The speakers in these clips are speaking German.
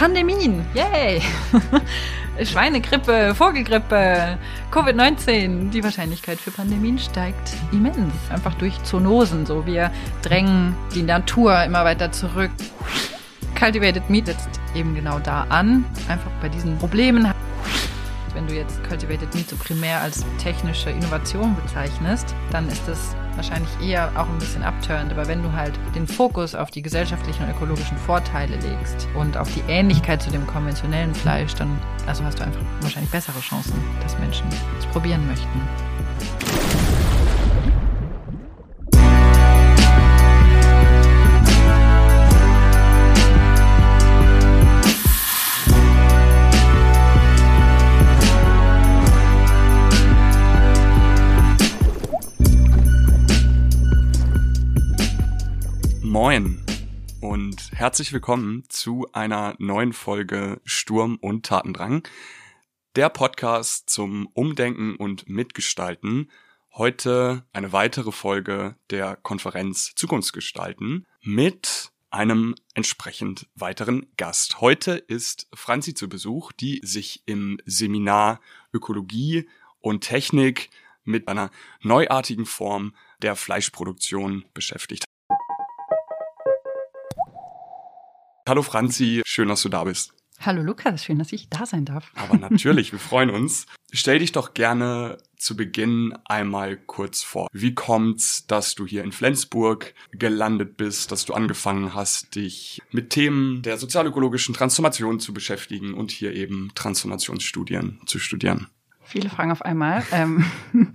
Pandemien, yay! Schweinegrippe, Vogelgrippe, Covid-19. Die Wahrscheinlichkeit für Pandemien steigt immens. Einfach durch Zoonosen. So, wir drängen die Natur immer weiter zurück. Cultivated Meat setzt eben genau da an. Einfach bei diesen Problemen. Wenn du jetzt Cultivated Meat so primär als technische Innovation bezeichnest, dann ist das wahrscheinlich eher auch ein bisschen abturned. Aber wenn du halt den Fokus auf die gesellschaftlichen und ökologischen Vorteile legst und auf die Ähnlichkeit zu dem konventionellen Fleisch, dann also hast du einfach wahrscheinlich bessere Chancen, dass Menschen es probieren möchten. Moin und herzlich willkommen zu einer neuen Folge Sturm und Tatendrang. Der Podcast zum Umdenken und Mitgestalten. Heute eine weitere Folge der Konferenz Zukunftsgestalten mit einem entsprechend weiteren Gast. Heute ist Franzi zu Besuch, die sich im Seminar Ökologie und Technik mit einer neuartigen Form der Fleischproduktion beschäftigt. Hallo Franzi, schön, dass du da bist. Hallo Lukas, schön, dass ich da sein darf. Aber natürlich, wir freuen uns. Stell dich doch gerne zu Beginn einmal kurz vor. Wie kommt's, dass du hier in Flensburg gelandet bist, dass du angefangen hast, dich mit Themen der sozialökologischen Transformation zu beschäftigen und hier eben Transformationsstudien zu studieren? Viele Fragen auf einmal. Ähm,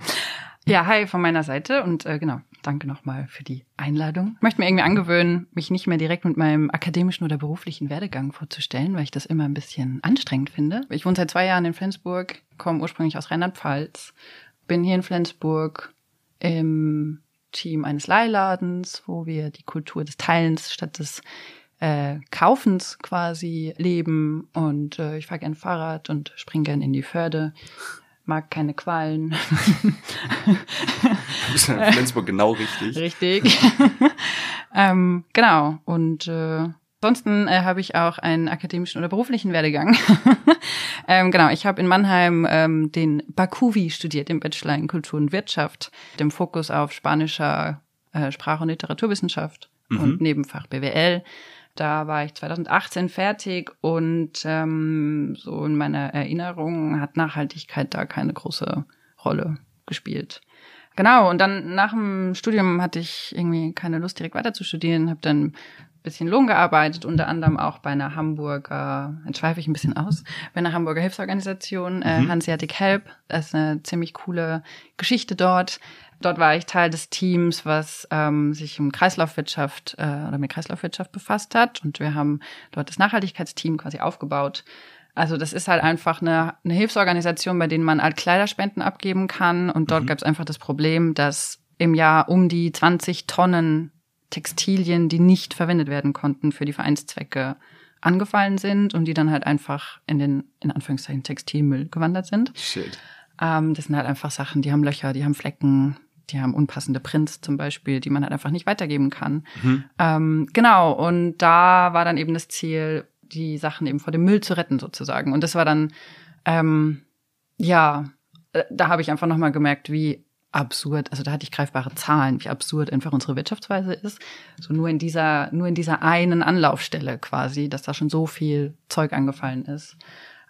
ja, hi von meiner Seite und äh, genau, danke nochmal für die Einladung. Ich möchte mir irgendwie angewöhnen, mich nicht mehr direkt mit meinem akademischen oder beruflichen Werdegang vorzustellen, weil ich das immer ein bisschen anstrengend finde. Ich wohne seit zwei Jahren in Flensburg, komme ursprünglich aus Rheinland-Pfalz, bin hier in Flensburg im Team eines Leihladens, wo wir die Kultur des Teilens statt des äh, Kaufens quasi leben und äh, ich fahre gern Fahrrad und springe gern in die Förde mag keine Qualen. du bist in Flensburg genau richtig. Richtig. ähm, genau. Und äh, ansonsten äh, habe ich auch einen akademischen oder beruflichen Werdegang. ähm, genau, ich habe in Mannheim ähm, den Bakuvi studiert, den Bachelor in Kultur und Wirtschaft, dem Fokus auf spanischer äh, Sprach- und Literaturwissenschaft mhm. und Nebenfach BWL. Da war ich 2018 fertig und ähm, so in meiner Erinnerung hat Nachhaltigkeit da keine große Rolle gespielt. Genau, und dann nach dem Studium hatte ich irgendwie keine Lust, direkt weiter zu studieren, habe dann ein bisschen Lohn gearbeitet, unter anderem auch bei einer Hamburger, jetzt schweife ich ein bisschen aus, bei einer Hamburger Hilfsorganisation, äh, mhm. Hanseatic Help. Das ist eine ziemlich coole Geschichte dort. Dort war ich Teil des Teams, was ähm, sich um Kreislaufwirtschaft äh, oder mit Kreislaufwirtschaft befasst hat. Und wir haben dort das Nachhaltigkeitsteam quasi aufgebaut. Also das ist halt einfach eine, eine Hilfsorganisation, bei denen man halt Kleiderspenden abgeben kann. Und dort mhm. gab es einfach das Problem, dass im Jahr um die 20 Tonnen Textilien, die nicht verwendet werden konnten für die Vereinszwecke, angefallen sind und die dann halt einfach in den, in Anführungszeichen, Textilmüll gewandert sind. Shit. Ähm, das sind halt einfach Sachen, die haben Löcher, die haben Flecken, die haben unpassende Prints zum Beispiel, die man halt einfach nicht weitergeben kann. Mhm. Ähm, genau, und da war dann eben das Ziel, die Sachen eben vor dem Müll zu retten sozusagen. Und das war dann, ähm, ja, äh, da habe ich einfach nochmal gemerkt, wie absurd, also da hatte ich greifbare Zahlen, wie absurd einfach unsere Wirtschaftsweise ist. So nur in dieser, nur in dieser einen Anlaufstelle quasi, dass da schon so viel Zeug angefallen ist.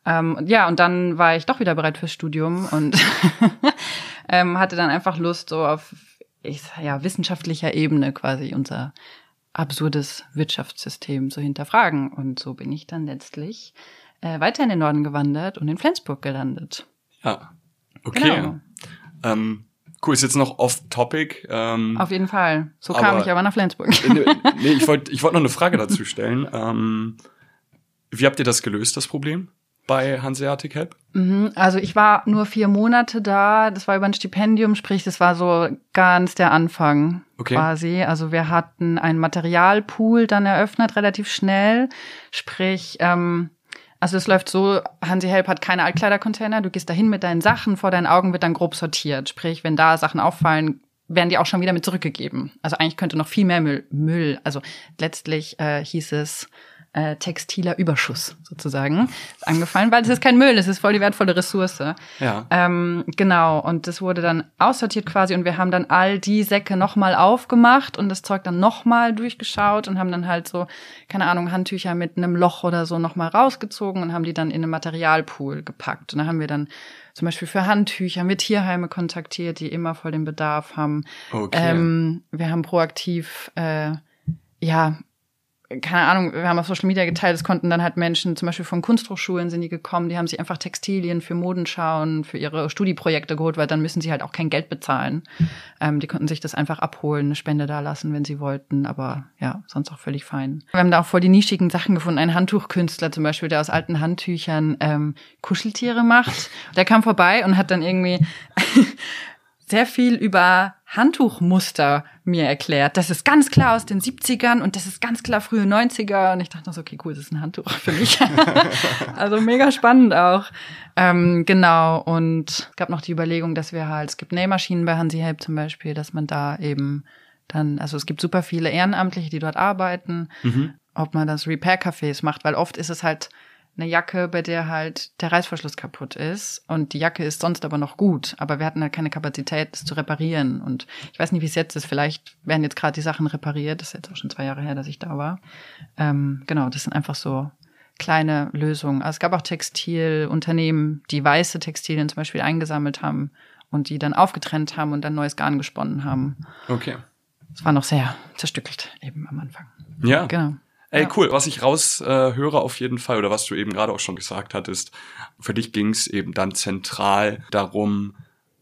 Ähm, ja, und dann war ich doch wieder bereit fürs Studium und ähm, hatte dann einfach Lust, so auf ich, ja, wissenschaftlicher Ebene quasi unser absurdes Wirtschaftssystem zu hinterfragen. Und so bin ich dann letztlich äh, weiter in den Norden gewandert und in Flensburg gelandet. Ja, okay. Genau. Ähm, cool, ist jetzt noch off-topic. Ähm, Auf jeden Fall. So kam ich aber nach Flensburg. nee, ich wollte ich wollt noch eine Frage dazu stellen. Ähm, wie habt ihr das gelöst, das Problem? Bei Hanseatic Help? Mhm, also ich war nur vier Monate da. Das war über ein Stipendium, sprich, das war so ganz der Anfang okay. quasi. Also wir hatten einen Materialpool dann eröffnet, relativ schnell. Sprich, ähm, also es läuft so, Hansi Help hat keine Altkleidercontainer. Du gehst dahin mit deinen Sachen, vor deinen Augen wird dann grob sortiert. Sprich, wenn da Sachen auffallen, werden die auch schon wieder mit zurückgegeben. Also eigentlich könnte noch viel mehr Müll, Müll also letztlich äh, hieß es, äh, textiler Überschuss sozusagen angefallen, weil es ist kein Müll, es ist voll die wertvolle Ressource. Ja. Ähm, genau, und das wurde dann aussortiert quasi und wir haben dann all die Säcke nochmal aufgemacht und das Zeug dann nochmal durchgeschaut und haben dann halt so, keine Ahnung, Handtücher mit einem Loch oder so nochmal rausgezogen und haben die dann in einen Materialpool gepackt. Und da haben wir dann zum Beispiel für Handtücher mit Tierheime kontaktiert, die immer voll den Bedarf haben. Okay. Ähm, wir haben proaktiv, äh, ja, keine Ahnung, wir haben auf Social Media geteilt, es konnten dann halt Menschen, zum Beispiel von Kunsthochschulen sind die gekommen, die haben sich einfach Textilien für Modenschauen, für ihre Studieprojekte geholt, weil dann müssen sie halt auch kein Geld bezahlen. Ähm, die konnten sich das einfach abholen, eine Spende da lassen, wenn sie wollten, aber ja, sonst auch völlig fein. Wir haben da auch voll die nischigen Sachen gefunden. Ein Handtuchkünstler zum Beispiel, der aus alten Handtüchern ähm, Kuscheltiere macht. Der kam vorbei und hat dann irgendwie sehr viel über Handtuchmuster mir erklärt. Das ist ganz klar aus den 70ern und das ist ganz klar frühe 90er. Und ich dachte so, okay, cool, das ist ein Handtuch für mich. also mega spannend auch. Ähm, genau. Und es gab noch die Überlegung, dass wir halt, es gibt Nähmaschinen bei Hansi Help zum Beispiel, dass man da eben dann, also es gibt super viele Ehrenamtliche, die dort arbeiten, Mhm. ob man das Repair-Cafés macht, weil oft ist es halt eine Jacke, bei der halt der Reißverschluss kaputt ist und die Jacke ist sonst aber noch gut, aber wir hatten halt keine Kapazität, es zu reparieren und ich weiß nicht, wie es jetzt ist, vielleicht werden jetzt gerade die Sachen repariert, das ist jetzt auch schon zwei Jahre her, dass ich da war. Ähm, genau, das sind einfach so kleine Lösungen. Also es gab auch Textilunternehmen, die weiße Textilien zum Beispiel eingesammelt haben und die dann aufgetrennt haben und dann neues Garn gesponnen haben. Okay. Es war noch sehr zerstückelt eben am Anfang. Ja. Genau. Ey, Ja. cool. Was ich raus äh, höre auf jeden Fall, oder was du eben gerade auch schon gesagt hattest, für dich ging es eben dann zentral darum,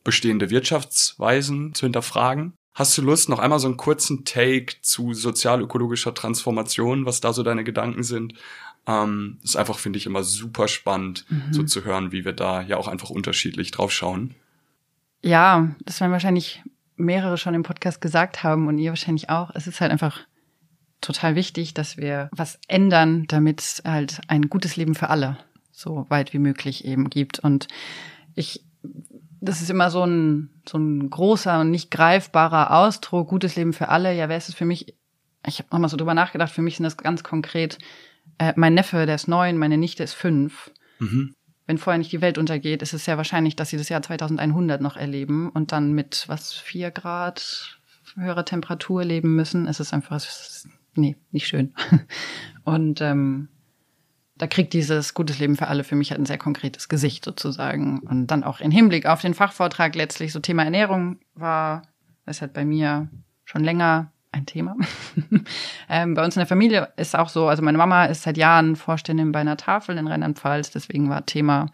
bestehende Wirtschaftsweisen zu hinterfragen. Hast du Lust, noch einmal so einen kurzen Take zu sozial-ökologischer Transformation, was da so deine Gedanken sind? Ähm, ist einfach, finde ich, immer super spannend, so zu hören, wie wir da ja auch einfach unterschiedlich drauf schauen. Ja, das werden wahrscheinlich mehrere schon im Podcast gesagt haben und ihr wahrscheinlich auch. Es ist halt einfach total wichtig, dass wir was ändern, damit es halt ein gutes Leben für alle so weit wie möglich eben gibt. Und ich, das ist immer so ein, so ein großer und nicht greifbarer Ausdruck, gutes Leben für alle. Ja, wer ist es für mich? Ich habe nochmal so drüber nachgedacht, für mich sind das ganz konkret, äh, mein Neffe, der ist neun, meine Nichte ist fünf Mhm. wenn vorher nicht die Welt untergeht, ist es sehr wahrscheinlich, dass sie das Jahr 2100 noch erleben und dann mit was vier Grad höherer Temperatur leben müssen. Es ist einfach, es ist, nee, nicht schön. Und ähm, da kriegt dieses gutes Leben für alle für mich halt ein sehr konkretes Gesicht sozusagen. Und dann auch im Hinblick auf den Fachvortrag letztlich so Thema Ernährung war, das ist halt bei mir schon länger ein Thema. ähm, bei uns in der Familie ist auch so, also meine Mama ist seit Jahren Vorständin bei einer Tafel in Rheinland-Pfalz, deswegen war Thema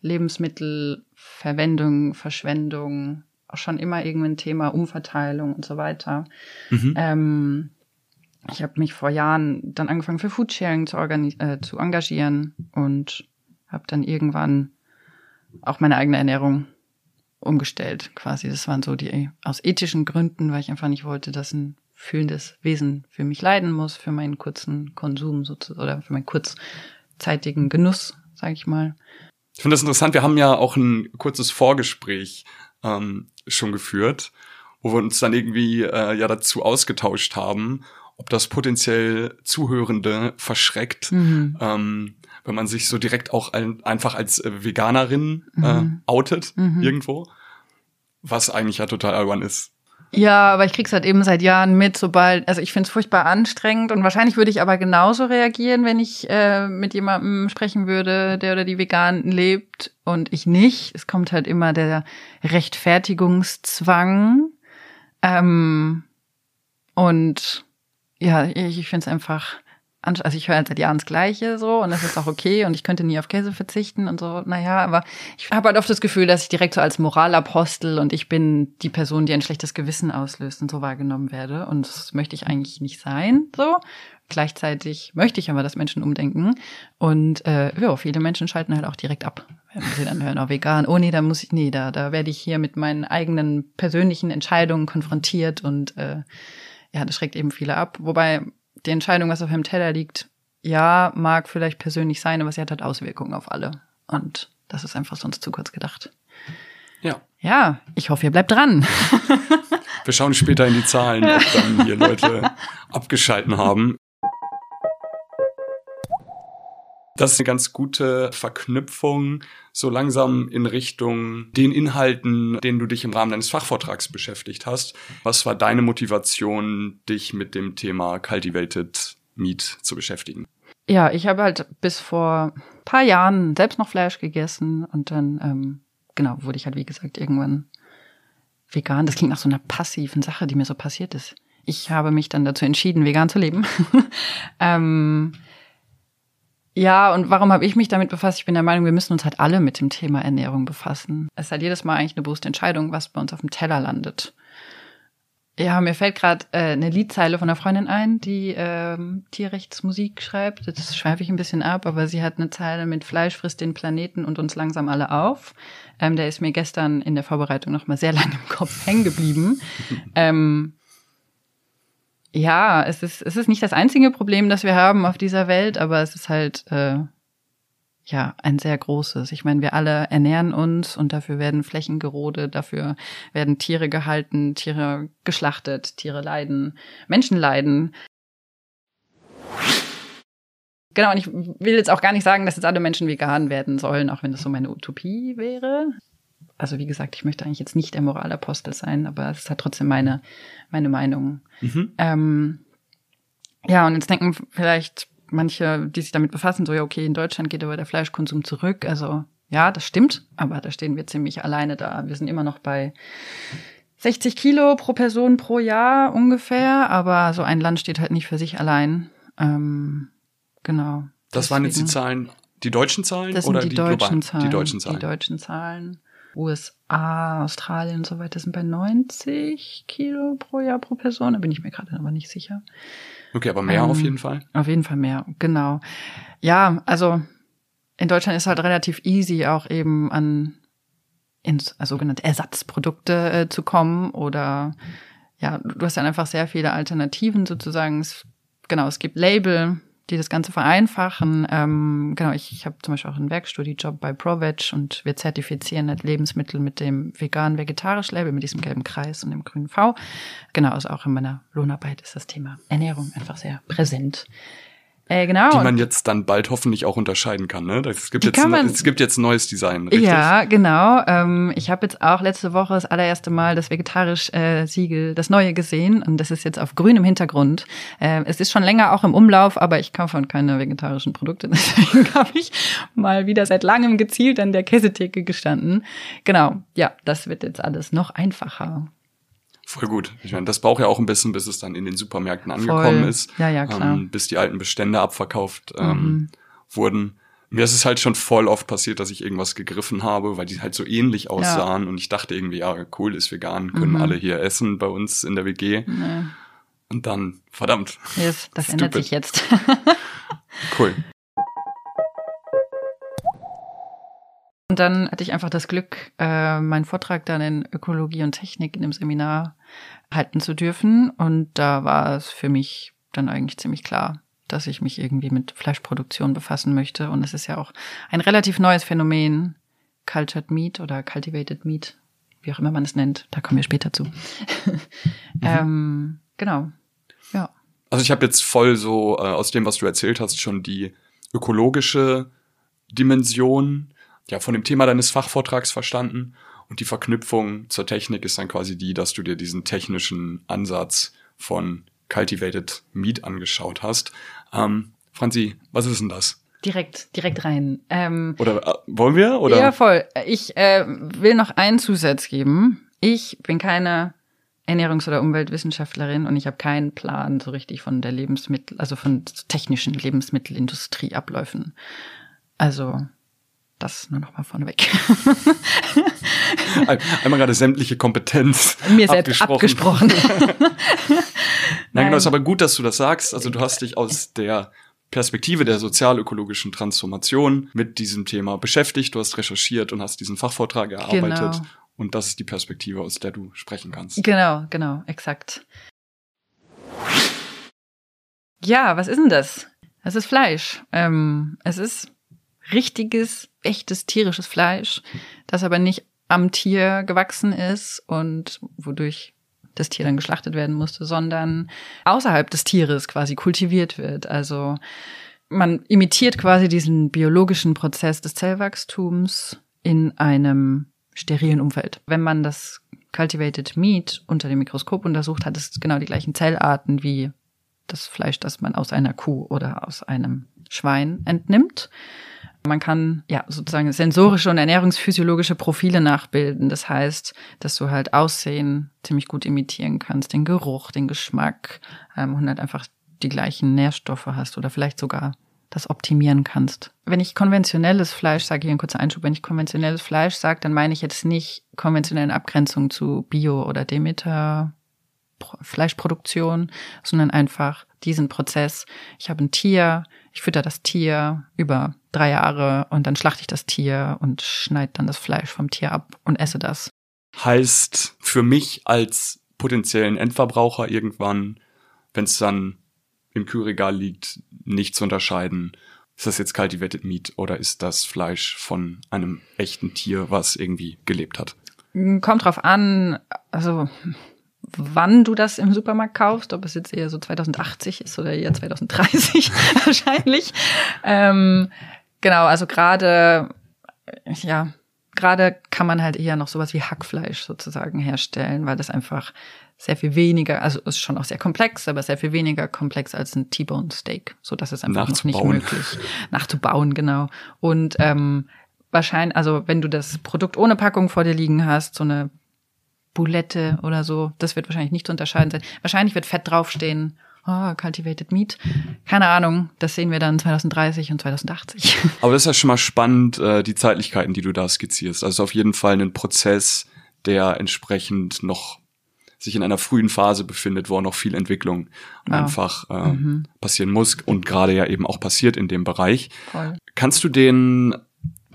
Lebensmittelverwendung, Verschwendung auch schon immer irgendwie ein Thema, Umverteilung und so weiter. Mhm. Ähm, ich habe mich vor Jahren dann angefangen für Foodsharing zu, äh, zu engagieren und habe dann irgendwann auch meine eigene Ernährung umgestellt quasi. Das waren so die aus ethischen Gründen, weil ich einfach nicht wollte, dass ein fühlendes Wesen für mich leiden muss, für meinen kurzen Konsum sozusagen oder für meinen kurzzeitigen Genuss, sage ich mal. Ich finde das interessant. Wir haben ja auch ein kurzes Vorgespräch ähm, schon geführt, wo wir uns dann irgendwie äh, ja dazu ausgetauscht haben, ob das potenziell Zuhörende verschreckt, Mhm. ähm, wenn man sich so direkt auch ein, einfach als äh, Veganerin äh, Mhm. outet Mhm. irgendwo, was eigentlich ja total albern ist. Ja, aber ich krieg's halt eben seit Jahren mit, sobald, also ich find's furchtbar anstrengend und wahrscheinlich würde ich aber genauso reagieren, wenn ich äh, mit jemandem sprechen würde, der oder die vegan lebt und ich nicht. Es kommt halt immer der Rechtfertigungszwang. Ähm, und ja, ich, ich find's einfach, anst- also ich höre halt seit Jahren das Gleiche so und das ist auch okay und ich könnte nie auf Käse verzichten und so, naja, aber ich habe halt oft das Gefühl, dass ich direkt so als Moralapostel und ich bin die Person, die ein schlechtes Gewissen auslöst und so wahrgenommen werde und das möchte ich eigentlich nicht sein, so. Gleichzeitig möchte ich aber, dass Menschen umdenken und äh, ja, viele Menschen schalten halt auch direkt ab, wenn sie dann hören, oh vegan, oh nee, da muss ich, nee, da, da werde ich hier mit meinen eigenen persönlichen Entscheidungen konfrontiert und äh, ja, das schreckt eben viele ab. Wobei die Entscheidung, was auf dem Teller liegt, ja, mag vielleicht persönlich sein, aber sie hat halt Auswirkungen auf alle. Und das ist einfach sonst zu kurz gedacht. Ja. Ja, ich hoffe, ihr bleibt dran. Wir schauen später in die Zahlen, ob dann hier Leute abgeschalten haben. Das ist eine ganz gute Verknüpfung so langsam in Richtung den Inhalten, denen du dich im Rahmen deines Fachvortrags beschäftigt hast. Was war deine Motivation, dich mit dem Thema Cultivated Meat zu beschäftigen? Ja, ich habe halt bis vor paar Jahren selbst noch Fleisch gegessen und dann, ähm, genau, wurde ich halt, wie gesagt, irgendwann vegan. Das klingt nach so einer passiven Sache, die mir so passiert ist. Ich habe mich dann dazu entschieden, vegan zu leben. ähm, ja, und warum habe ich mich damit befasst? Ich bin der Meinung, wir müssen uns halt alle mit dem Thema Ernährung befassen. Es ist halt jedes Mal eigentlich eine bewusste Entscheidung, was bei uns auf dem Teller landet. Ja, mir fällt gerade äh, eine Liedzeile von einer Freundin ein, die ähm, Tierrechtsmusik schreibt. Das schweife ich ein bisschen ab, aber sie hat eine Zeile mit Fleisch frisst den Planeten und uns langsam alle auf. Ähm, der ist mir gestern in der Vorbereitung noch mal sehr lange im Kopf hängen geblieben. ähm, ja, es ist, es ist nicht das einzige Problem, das wir haben auf dieser Welt, aber es ist halt äh, ja ein sehr großes. Ich meine, wir alle ernähren uns und dafür werden Flächen gerodet, dafür werden Tiere gehalten, Tiere geschlachtet, Tiere leiden, Menschen leiden. Genau, und ich will jetzt auch gar nicht sagen, dass jetzt alle Menschen vegan werden sollen, auch wenn das so meine Utopie wäre also wie gesagt, ich möchte eigentlich jetzt nicht der Moralapostel sein, aber es ist halt trotzdem meine, meine Meinung. Mhm. Ähm, ja, und jetzt denken vielleicht manche, die sich damit befassen, so ja, okay, in Deutschland geht aber der Fleischkonsum zurück. Also ja, das stimmt, aber da stehen wir ziemlich alleine da. Wir sind immer noch bei 60 Kilo pro Person pro Jahr ungefähr, aber so ein Land steht halt nicht für sich allein. Ähm, genau. Das Deswegen. waren jetzt die Zahlen, die deutschen Zahlen das oder die, die, deutschen Zahlen, die deutschen Zahlen? Die deutschen Zahlen. USA, Australien und so weiter sind bei 90 Kilo pro Jahr pro Person. Da bin ich mir gerade aber nicht sicher. Okay, aber mehr ähm, auf jeden Fall? Auf jeden Fall mehr, genau. Ja, also in Deutschland ist halt relativ easy auch eben an ins, also sogenannte Ersatzprodukte äh, zu kommen oder ja, du hast dann einfach sehr viele Alternativen sozusagen. Es, genau, es gibt Label, die das Ganze vereinfachen. Ähm, genau, ich, ich habe zum Beispiel auch einen Werkstudiejob bei ProVeg und wir zertifizieren halt Lebensmittel mit dem vegan-vegetarisch Label, mit diesem gelben Kreis und dem grünen V. Genau, also auch in meiner Lohnarbeit ist das Thema Ernährung einfach sehr präsent. Äh, genau. Die man jetzt dann bald hoffentlich auch unterscheiden kann. Ne? Es gibt, jetzt, man, es gibt jetzt ein neues Design, richtig? Ja, genau. Ähm, ich habe jetzt auch letzte Woche das allererste Mal das Vegetarisch-Siegel, äh, das neue gesehen. Und das ist jetzt auf grünem Hintergrund. Äh, es ist schon länger auch im Umlauf, aber ich kaufe von keine vegetarischen Produkte. Deswegen habe ich mal wieder seit langem gezielt an der Käsetheke gestanden. Genau, ja, das wird jetzt alles noch einfacher. Voll gut. Ich meine, das braucht ja auch ein bisschen, bis es dann in den Supermärkten angekommen Voll. ist. Ja, ja, klar. Ähm, bis die alten Bestände abverkauft ähm, mhm. wurden. Mir ist es halt schon voll oft passiert, dass ich irgendwas gegriffen habe, weil die halt so ähnlich aussahen ja. und ich dachte irgendwie, ja, cool, ist vegan, können mhm. alle hier essen bei uns in der WG. Nee. Und dann, verdammt. Yes, das ändert sich jetzt. cool. Und dann hatte ich einfach das Glück, äh, meinen Vortrag dann in Ökologie und Technik in dem Seminar halten zu dürfen. Und da war es für mich dann eigentlich ziemlich klar, dass ich mich irgendwie mit Fleischproduktion befassen möchte. Und es ist ja auch ein relativ neues Phänomen, Cultured Meat oder Cultivated Meat, wie auch immer man es nennt. Da kommen wir später zu. mhm. ähm, genau, ja. Also ich habe jetzt voll so äh, aus dem, was du erzählt hast, schon die ökologische Dimension ja, von dem Thema deines Fachvortrags verstanden. Und die Verknüpfung zur Technik ist dann quasi die, dass du dir diesen technischen Ansatz von Cultivated Meat angeschaut hast. Ähm, Franzi, was ist denn das? Direkt, direkt rein. Ähm, oder äh, wollen wir? Oder? Ja, voll. Ich äh, will noch einen Zusatz geben. Ich bin keine Ernährungs- oder Umweltwissenschaftlerin und ich habe keinen Plan so richtig von der Lebensmittel, also von technischen Lebensmittelindustrieabläufen. Also das nur noch mal vorneweg. Einmal gerade sämtliche Kompetenz mir selbst abgesprochen. abgesprochen. Nein, genau, ist aber gut, dass du das sagst. Also du hast dich aus der Perspektive der sozialökologischen Transformation mit diesem Thema beschäftigt. Du hast recherchiert und hast diesen Fachvortrag erarbeitet. Genau. Und das ist die Perspektive, aus der du sprechen kannst. Genau, genau, exakt. Ja, was ist denn das? Es ist Fleisch. Ähm, es ist richtiges, echtes tierisches Fleisch, das aber nicht am Tier gewachsen ist und wodurch das Tier dann geschlachtet werden musste, sondern außerhalb des Tieres quasi kultiviert wird. Also man imitiert quasi diesen biologischen Prozess des Zellwachstums in einem sterilen Umfeld. Wenn man das Cultivated Meat unter dem Mikroskop untersucht, hat es genau die gleichen Zellarten wie das Fleisch, das man aus einer Kuh oder aus einem Schwein entnimmt. Man kann ja sozusagen sensorische und ernährungsphysiologische Profile nachbilden. Das heißt, dass du halt Aussehen ziemlich gut imitieren kannst, den Geruch, den Geschmack ähm, und halt einfach die gleichen Nährstoffe hast oder vielleicht sogar das optimieren kannst. Wenn ich konventionelles Fleisch sage, hier ein kurzer Einschub, wenn ich konventionelles Fleisch sage, dann meine ich jetzt nicht konventionelle Abgrenzung zu Bio- oder Demeter Fleischproduktion, sondern einfach diesen Prozess. Ich habe ein Tier, ich fütter das Tier über drei Jahre und dann schlachte ich das Tier und schneide dann das Fleisch vom Tier ab und esse das. Heißt für mich als potenziellen Endverbraucher irgendwann, wenn es dann im Kühlregal liegt, nicht zu unterscheiden, ist das jetzt Cultivated Meat oder ist das Fleisch von einem echten Tier, was irgendwie gelebt hat? Kommt drauf an, also wann du das im Supermarkt kaufst, ob es jetzt eher so 2080 ist oder eher 2030 wahrscheinlich. Ähm, genau, also gerade, ja, gerade kann man halt eher noch sowas wie Hackfleisch sozusagen herstellen, weil das einfach sehr viel weniger, also ist schon auch sehr komplex, aber sehr viel weniger komplex als ein T-Bone Steak. So dass es einfach noch nicht möglich nachzubauen, genau. Und ähm, wahrscheinlich, also wenn du das Produkt ohne Packung vor dir liegen hast, so eine Boulette oder so, das wird wahrscheinlich nicht zu unterscheiden sein. Wahrscheinlich wird Fett draufstehen. Oh, Cultivated Meat. Keine Ahnung, das sehen wir dann 2030 und 2080. Aber das ist ja schon mal spannend, äh, die Zeitlichkeiten, die du da skizzierst. Also auf jeden Fall ein Prozess, der entsprechend noch sich in einer frühen Phase befindet, wo auch noch viel Entwicklung ja. einfach äh, mhm. passieren muss und gerade ja eben auch passiert in dem Bereich. Voll. Kannst du den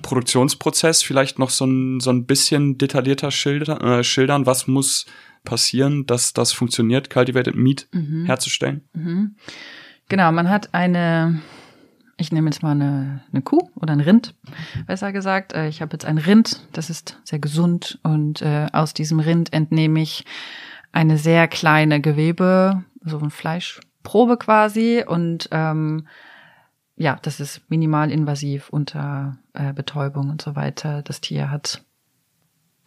Produktionsprozess vielleicht noch so ein, so ein bisschen detaillierter schilder, äh, schildern? Was muss passieren, dass das funktioniert, Cultivated Meat mhm. herzustellen? Mhm. Genau, man hat eine, ich nehme jetzt mal eine, eine Kuh oder ein Rind, besser gesagt. Äh, ich habe jetzt ein Rind, das ist sehr gesund und äh, aus diesem Rind entnehme ich eine sehr kleine Gewebe, so ein Fleischprobe quasi und ähm, ja, das ist minimal invasiv unter äh, Betäubung und so weiter. Das Tier hat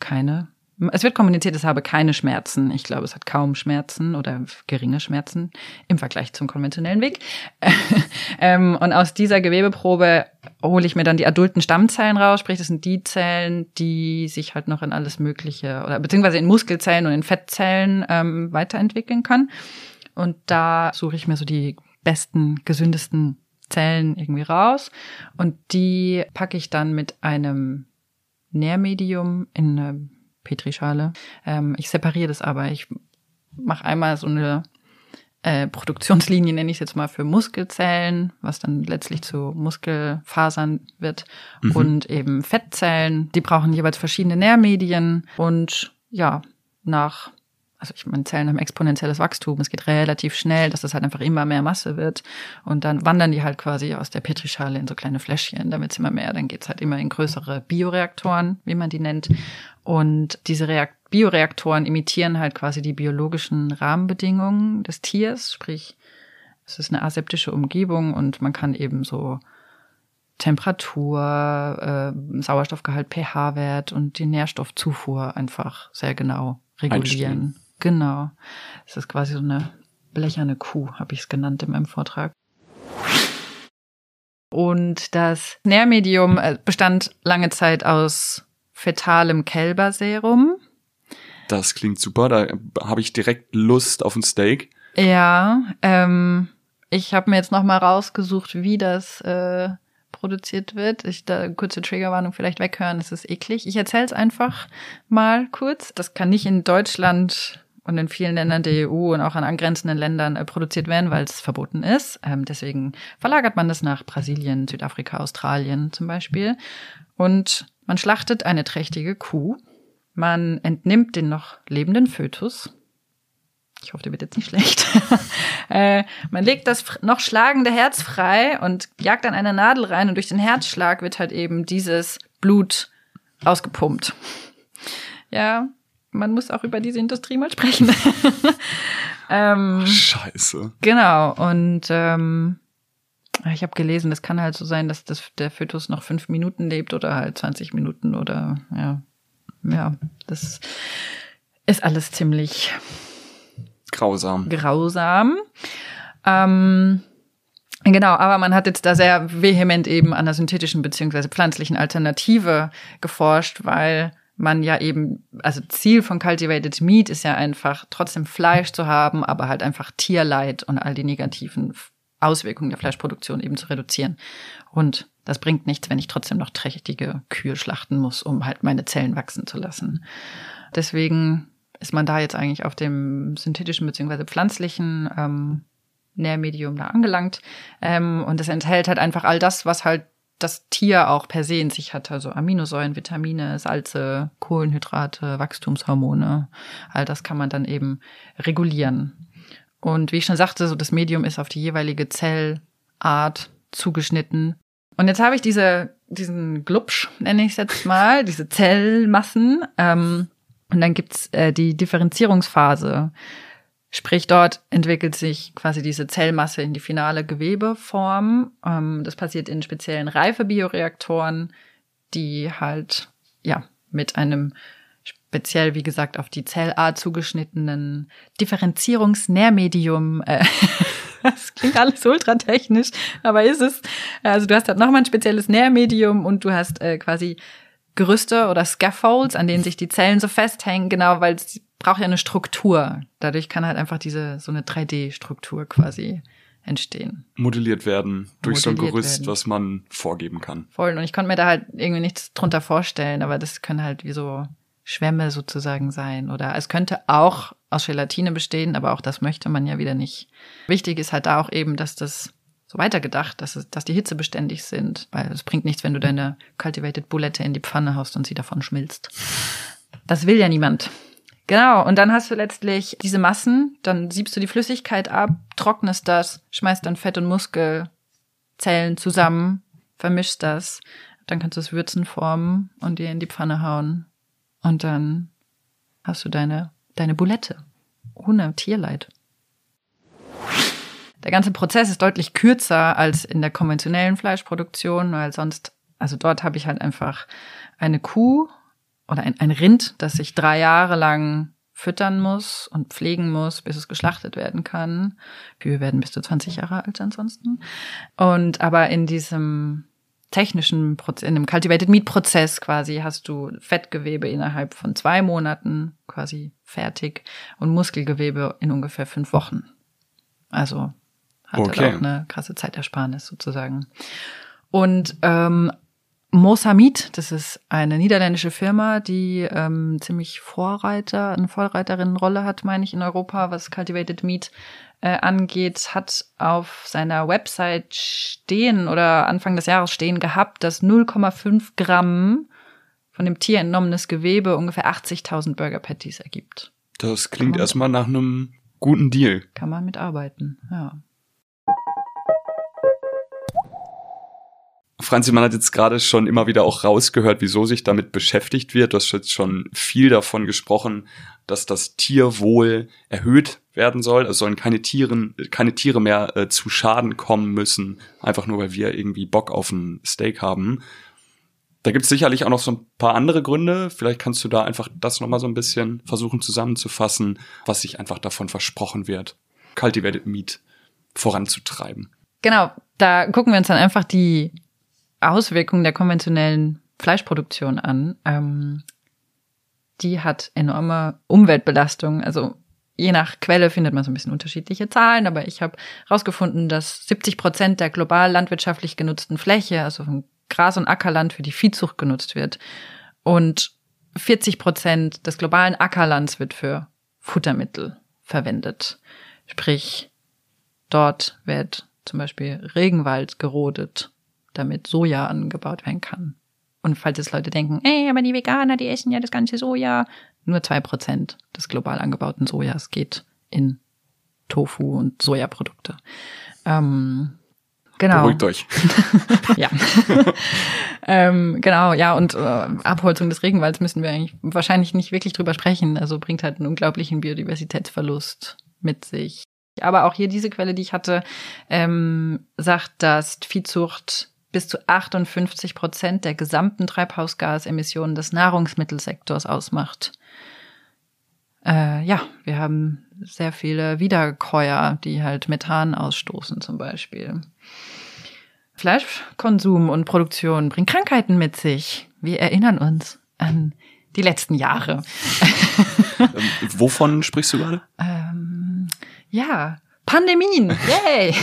keine. Es wird kommuniziert, es habe keine Schmerzen. Ich glaube, es hat kaum Schmerzen oder geringe Schmerzen im Vergleich zum konventionellen Weg. ähm, und aus dieser Gewebeprobe hole ich mir dann die adulten Stammzellen raus, sprich, das sind die Zellen, die sich halt noch in alles Mögliche oder beziehungsweise in Muskelzellen und in Fettzellen ähm, weiterentwickeln können. Und da suche ich mir so die besten, gesündesten Zellen irgendwie raus und die packe ich dann mit einem Nährmedium in eine Petrischale. Ähm, ich separiere das aber. Ich mache einmal so eine äh, Produktionslinie, nenne ich es jetzt mal, für Muskelzellen, was dann letztlich zu Muskelfasern wird mhm. und eben Fettzellen. Die brauchen jeweils verschiedene Nährmedien und ja, nach also ich meine, Zellen haben exponentielles Wachstum. Es geht relativ schnell, dass das halt einfach immer mehr Masse wird. Und dann wandern die halt quasi aus der Petrischale in so kleine Fläschchen, damit es immer mehr, dann geht's halt immer in größere Bioreaktoren, wie man die nennt. Und diese Reakt Bioreaktoren imitieren halt quasi die biologischen Rahmenbedingungen des Tiers, sprich, es ist eine aseptische Umgebung und man kann eben so Temperatur, äh, Sauerstoffgehalt, pH-Wert und die Nährstoffzufuhr einfach sehr genau regulieren. Einstellen. Genau. Es ist quasi so eine blecherne Kuh, habe ich es genannt in meinem Vortrag. Und das Nährmedium äh, bestand lange Zeit aus fetalem Kälberserum. Das klingt super, da habe ich direkt Lust auf ein Steak. Ja, ähm, ich habe mir jetzt noch mal rausgesucht, wie das äh, produziert wird. Ich da kurze Triggerwarnung vielleicht weghören, es ist eklig. Ich erzähle es einfach mal kurz. Das kann nicht in Deutschland und in vielen Ländern der EU und auch an angrenzenden Ländern äh, produziert werden, weil es verboten ist. Ähm, deswegen verlagert man das nach Brasilien, Südafrika, Australien zum Beispiel. Und man schlachtet eine trächtige Kuh. Man entnimmt den noch lebenden Fötus. Ich hoffe, der wird jetzt nicht schlecht. äh, man legt das noch schlagende Herz frei und jagt dann eine Nadel rein und durch den Herzschlag wird halt eben dieses Blut ausgepumpt. Ja, man muss auch über diese Industrie mal sprechen. ähm, Scheiße. Genau. Und ähm, Ich habe gelesen, es kann halt so sein, dass das, der Fötus noch fünf Minuten lebt oder halt 20 Minuten oder ja. Ja, das ist alles ziemlich grausam. Grausam. Ähm, Genau, aber man hat jetzt da sehr vehement eben an der synthetischen beziehungsweise pflanzlichen Alternative geforscht, weil man ja eben, also Ziel von Cultivated Meat ist ja einfach trotzdem Fleisch zu haben, aber halt einfach Tierleid und all die negativen Auswirkungen der Fleischproduktion eben zu reduzieren. Und das bringt nichts, wenn ich trotzdem noch trächtige Kühe schlachten muss, um halt meine Zellen wachsen zu lassen. Deswegen ist man da jetzt eigentlich auf dem synthetischen beziehungsweise pflanzlichen ähm, Nährmedium da angelangt. Ähm, und es enthält halt einfach all das, was halt das Tier auch per se in sich hat, also Aminosäuren, Vitamine, Salze, Kohlenhydrate, Wachstumshormone. All das kann man dann eben regulieren. Und wie ich schon sagte, so das Medium ist auf die jeweilige Zellart zugeschnitten. Und jetzt habe ich diese, diesen Glubsch, nenne ich es jetzt mal, diese Zellmassen. Ähm, und dann gibt's äh, die Differenzierungsphase. Sprich, dort entwickelt sich quasi diese Zellmasse in die finale Gewebeform. Ähm, das passiert in speziellen Reifebioreaktoren, die halt, ja, mit einem speziell, wie gesagt, auf die Zellart zugeschnittenen Differenzierungsnährmedium, äh, das klingt alles ultra technisch, aber ist es. Also du hast halt nochmal ein spezielles Nährmedium und du hast äh, quasi Gerüste oder Scaffolds, an denen sich die Zellen so festhängen, genau, weil es braucht ja eine Struktur. Dadurch kann halt einfach diese so eine 3D-Struktur quasi entstehen. Modelliert werden durch Modelliert so ein Gerüst, werden. was man vorgeben kann. Voll. Und ich konnte mir da halt irgendwie nichts drunter vorstellen, aber das können halt wie so Schwämme sozusagen sein. Oder es könnte auch aus Gelatine bestehen, aber auch das möchte man ja wieder nicht. Wichtig ist halt da auch eben, dass das so weitergedacht, dass, es, dass die Hitze beständig sind, weil es bringt nichts, wenn du deine cultivated Bulette in die Pfanne haust und sie davon schmilzt. Das will ja niemand. Genau, und dann hast du letztlich diese Massen, dann siebst du die Flüssigkeit ab, trocknest das, schmeißt dann Fett und Muskelzellen zusammen, vermischst das, dann kannst du es Würzen formen und dir in die Pfanne hauen. Und dann hast du deine, deine Bulette. Ohne Tierleid. Der ganze Prozess ist deutlich kürzer als in der konventionellen Fleischproduktion, weil sonst, also dort habe ich halt einfach eine Kuh oder ein, ein Rind, das sich drei Jahre lang füttern muss und pflegen muss, bis es geschlachtet werden kann. Kühe werden bis zu 20 Jahre alt ansonsten. Und aber in diesem technischen Prozess, in dem Cultivated Meat Prozess quasi hast du Fettgewebe innerhalb von zwei Monaten quasi fertig und Muskelgewebe in ungefähr fünf Wochen. Also hat okay. halt auch eine krasse Zeitersparnis sozusagen. Und ähm, Mosamid, das ist eine niederländische Firma, die ähm, ziemlich Vorreiter, eine Vorreiterinnenrolle hat, meine ich, in Europa, was Cultivated Meat äh, angeht, hat auf seiner Website stehen oder Anfang des Jahres stehen gehabt, dass 0,5 Gramm von dem Tier entnommenes Gewebe ungefähr 80.000 Burger Patties ergibt. Das klingt erstmal nach einem guten Deal. Kann man mitarbeiten, ja. Franzi, man hat jetzt gerade schon immer wieder auch rausgehört, wieso sich damit beschäftigt wird. Du hast jetzt schon viel davon gesprochen, dass das Tierwohl erhöht werden soll. Es sollen keine Tieren, keine Tiere mehr äh, zu Schaden kommen müssen, einfach nur weil wir irgendwie Bock auf ein Steak haben. Da gibt es sicherlich auch noch so ein paar andere Gründe. Vielleicht kannst du da einfach das nochmal so ein bisschen versuchen zusammenzufassen, was sich einfach davon versprochen wird, Cultivated Meat voranzutreiben. Genau, da gucken wir uns dann einfach die Auswirkungen der konventionellen Fleischproduktion an. Ähm, die hat enorme Umweltbelastungen. Also je nach Quelle findet man so ein bisschen unterschiedliche Zahlen, aber ich habe herausgefunden, dass 70 Prozent der global landwirtschaftlich genutzten Fläche, also von Gras- und Ackerland für die Viehzucht genutzt wird. Und 40 Prozent des globalen Ackerlands wird für Futtermittel verwendet. Sprich, dort wird zum Beispiel Regenwald gerodet damit Soja angebaut werden kann. Und falls jetzt Leute denken, ey, aber die Veganer, die essen ja das ganze Soja, nur zwei Prozent des global angebauten Sojas geht in Tofu und Sojaprodukte. Ähm, genau. Beruhigt euch. ja. ähm, genau, ja, und äh, Abholzung des Regenwalds müssen wir eigentlich wahrscheinlich nicht wirklich drüber sprechen. Also bringt halt einen unglaublichen Biodiversitätsverlust mit sich. Aber auch hier diese Quelle, die ich hatte, ähm, sagt, dass Viehzucht bis zu 58 Prozent der gesamten Treibhausgasemissionen des Nahrungsmittelsektors ausmacht. Äh, ja, wir haben sehr viele Wiederkäuer, die halt Methan ausstoßen zum Beispiel. Fleischkonsum und Produktion bringt Krankheiten mit sich. Wir erinnern uns an die letzten Jahre. ähm, wovon sprichst du gerade? Ähm, ja, Pandemien, yay!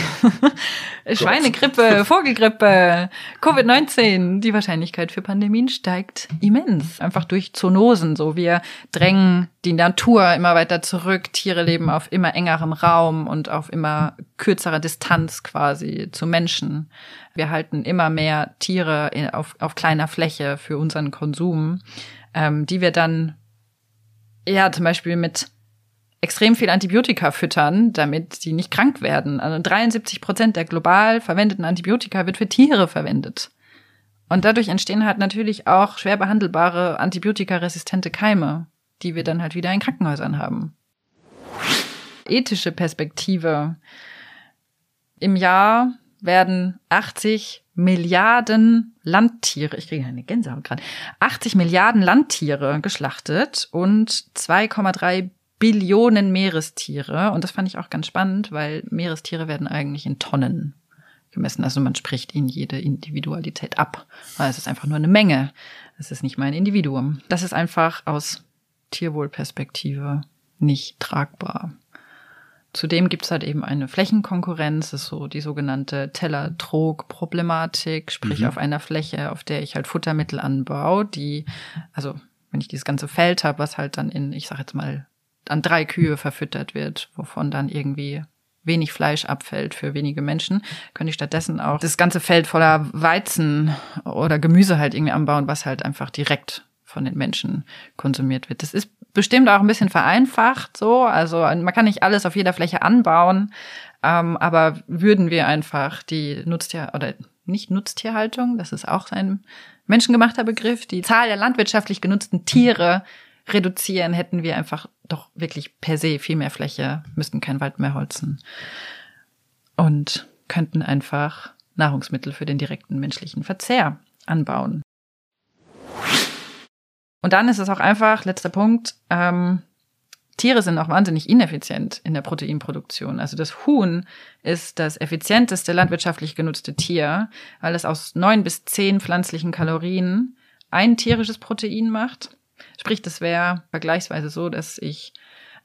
Schweinegrippe, Vogelgrippe, Covid-19. Die Wahrscheinlichkeit für Pandemien steigt immens. Einfach durch Zoonosen. So, wir drängen die Natur immer weiter zurück. Tiere leben auf immer engerem Raum und auf immer kürzerer Distanz quasi zu Menschen. Wir halten immer mehr Tiere auf, auf kleiner Fläche für unseren Konsum, ähm, die wir dann ja zum Beispiel mit extrem viel Antibiotika füttern, damit sie nicht krank werden. Also 73 Prozent der global verwendeten Antibiotika wird für Tiere verwendet. Und dadurch entstehen halt natürlich auch schwer behandelbare antibiotikaresistente Keime, die wir dann halt wieder in Krankenhäusern haben. Ethische Perspektive. Im Jahr werden 80 Milliarden Landtiere, ich kriege eine Gänsehaut gerade, 80 Milliarden Landtiere geschlachtet und 2,3 Billionen Meerestiere. Und das fand ich auch ganz spannend, weil Meerestiere werden eigentlich in Tonnen gemessen. Also man spricht ihnen jede Individualität ab, weil es ist einfach nur eine Menge. Es ist nicht mein Individuum. Das ist einfach aus Tierwohlperspektive nicht tragbar. Zudem gibt's halt eben eine Flächenkonkurrenz, das ist so die sogenannte Teller-Trog-Problematik, sprich mhm. auf einer Fläche, auf der ich halt Futtermittel anbaue, die, also wenn ich dieses ganze Feld habe, was halt dann in, ich sag jetzt mal, an drei Kühe verfüttert wird, wovon dann irgendwie wenig Fleisch abfällt für wenige Menschen, könnte ich stattdessen auch das ganze Feld voller Weizen oder Gemüse halt irgendwie anbauen, was halt einfach direkt von den Menschen konsumiert wird. Das ist bestimmt auch ein bisschen vereinfacht so. Also man kann nicht alles auf jeder Fläche anbauen, ähm, aber würden wir einfach die Nutztier- oder nicht Nutztierhaltung, das ist auch ein menschengemachter Begriff, die Zahl der landwirtschaftlich genutzten Tiere reduzieren, hätten wir einfach doch wirklich per se viel mehr Fläche, müssten kein Wald mehr holzen und könnten einfach Nahrungsmittel für den direkten menschlichen Verzehr anbauen. Und dann ist es auch einfach, letzter Punkt, ähm, Tiere sind auch wahnsinnig ineffizient in der Proteinproduktion. Also das Huhn ist das effizienteste landwirtschaftlich genutzte Tier, weil es aus neun bis zehn pflanzlichen Kalorien ein tierisches Protein macht. Sprich, das wäre vergleichsweise so, dass ich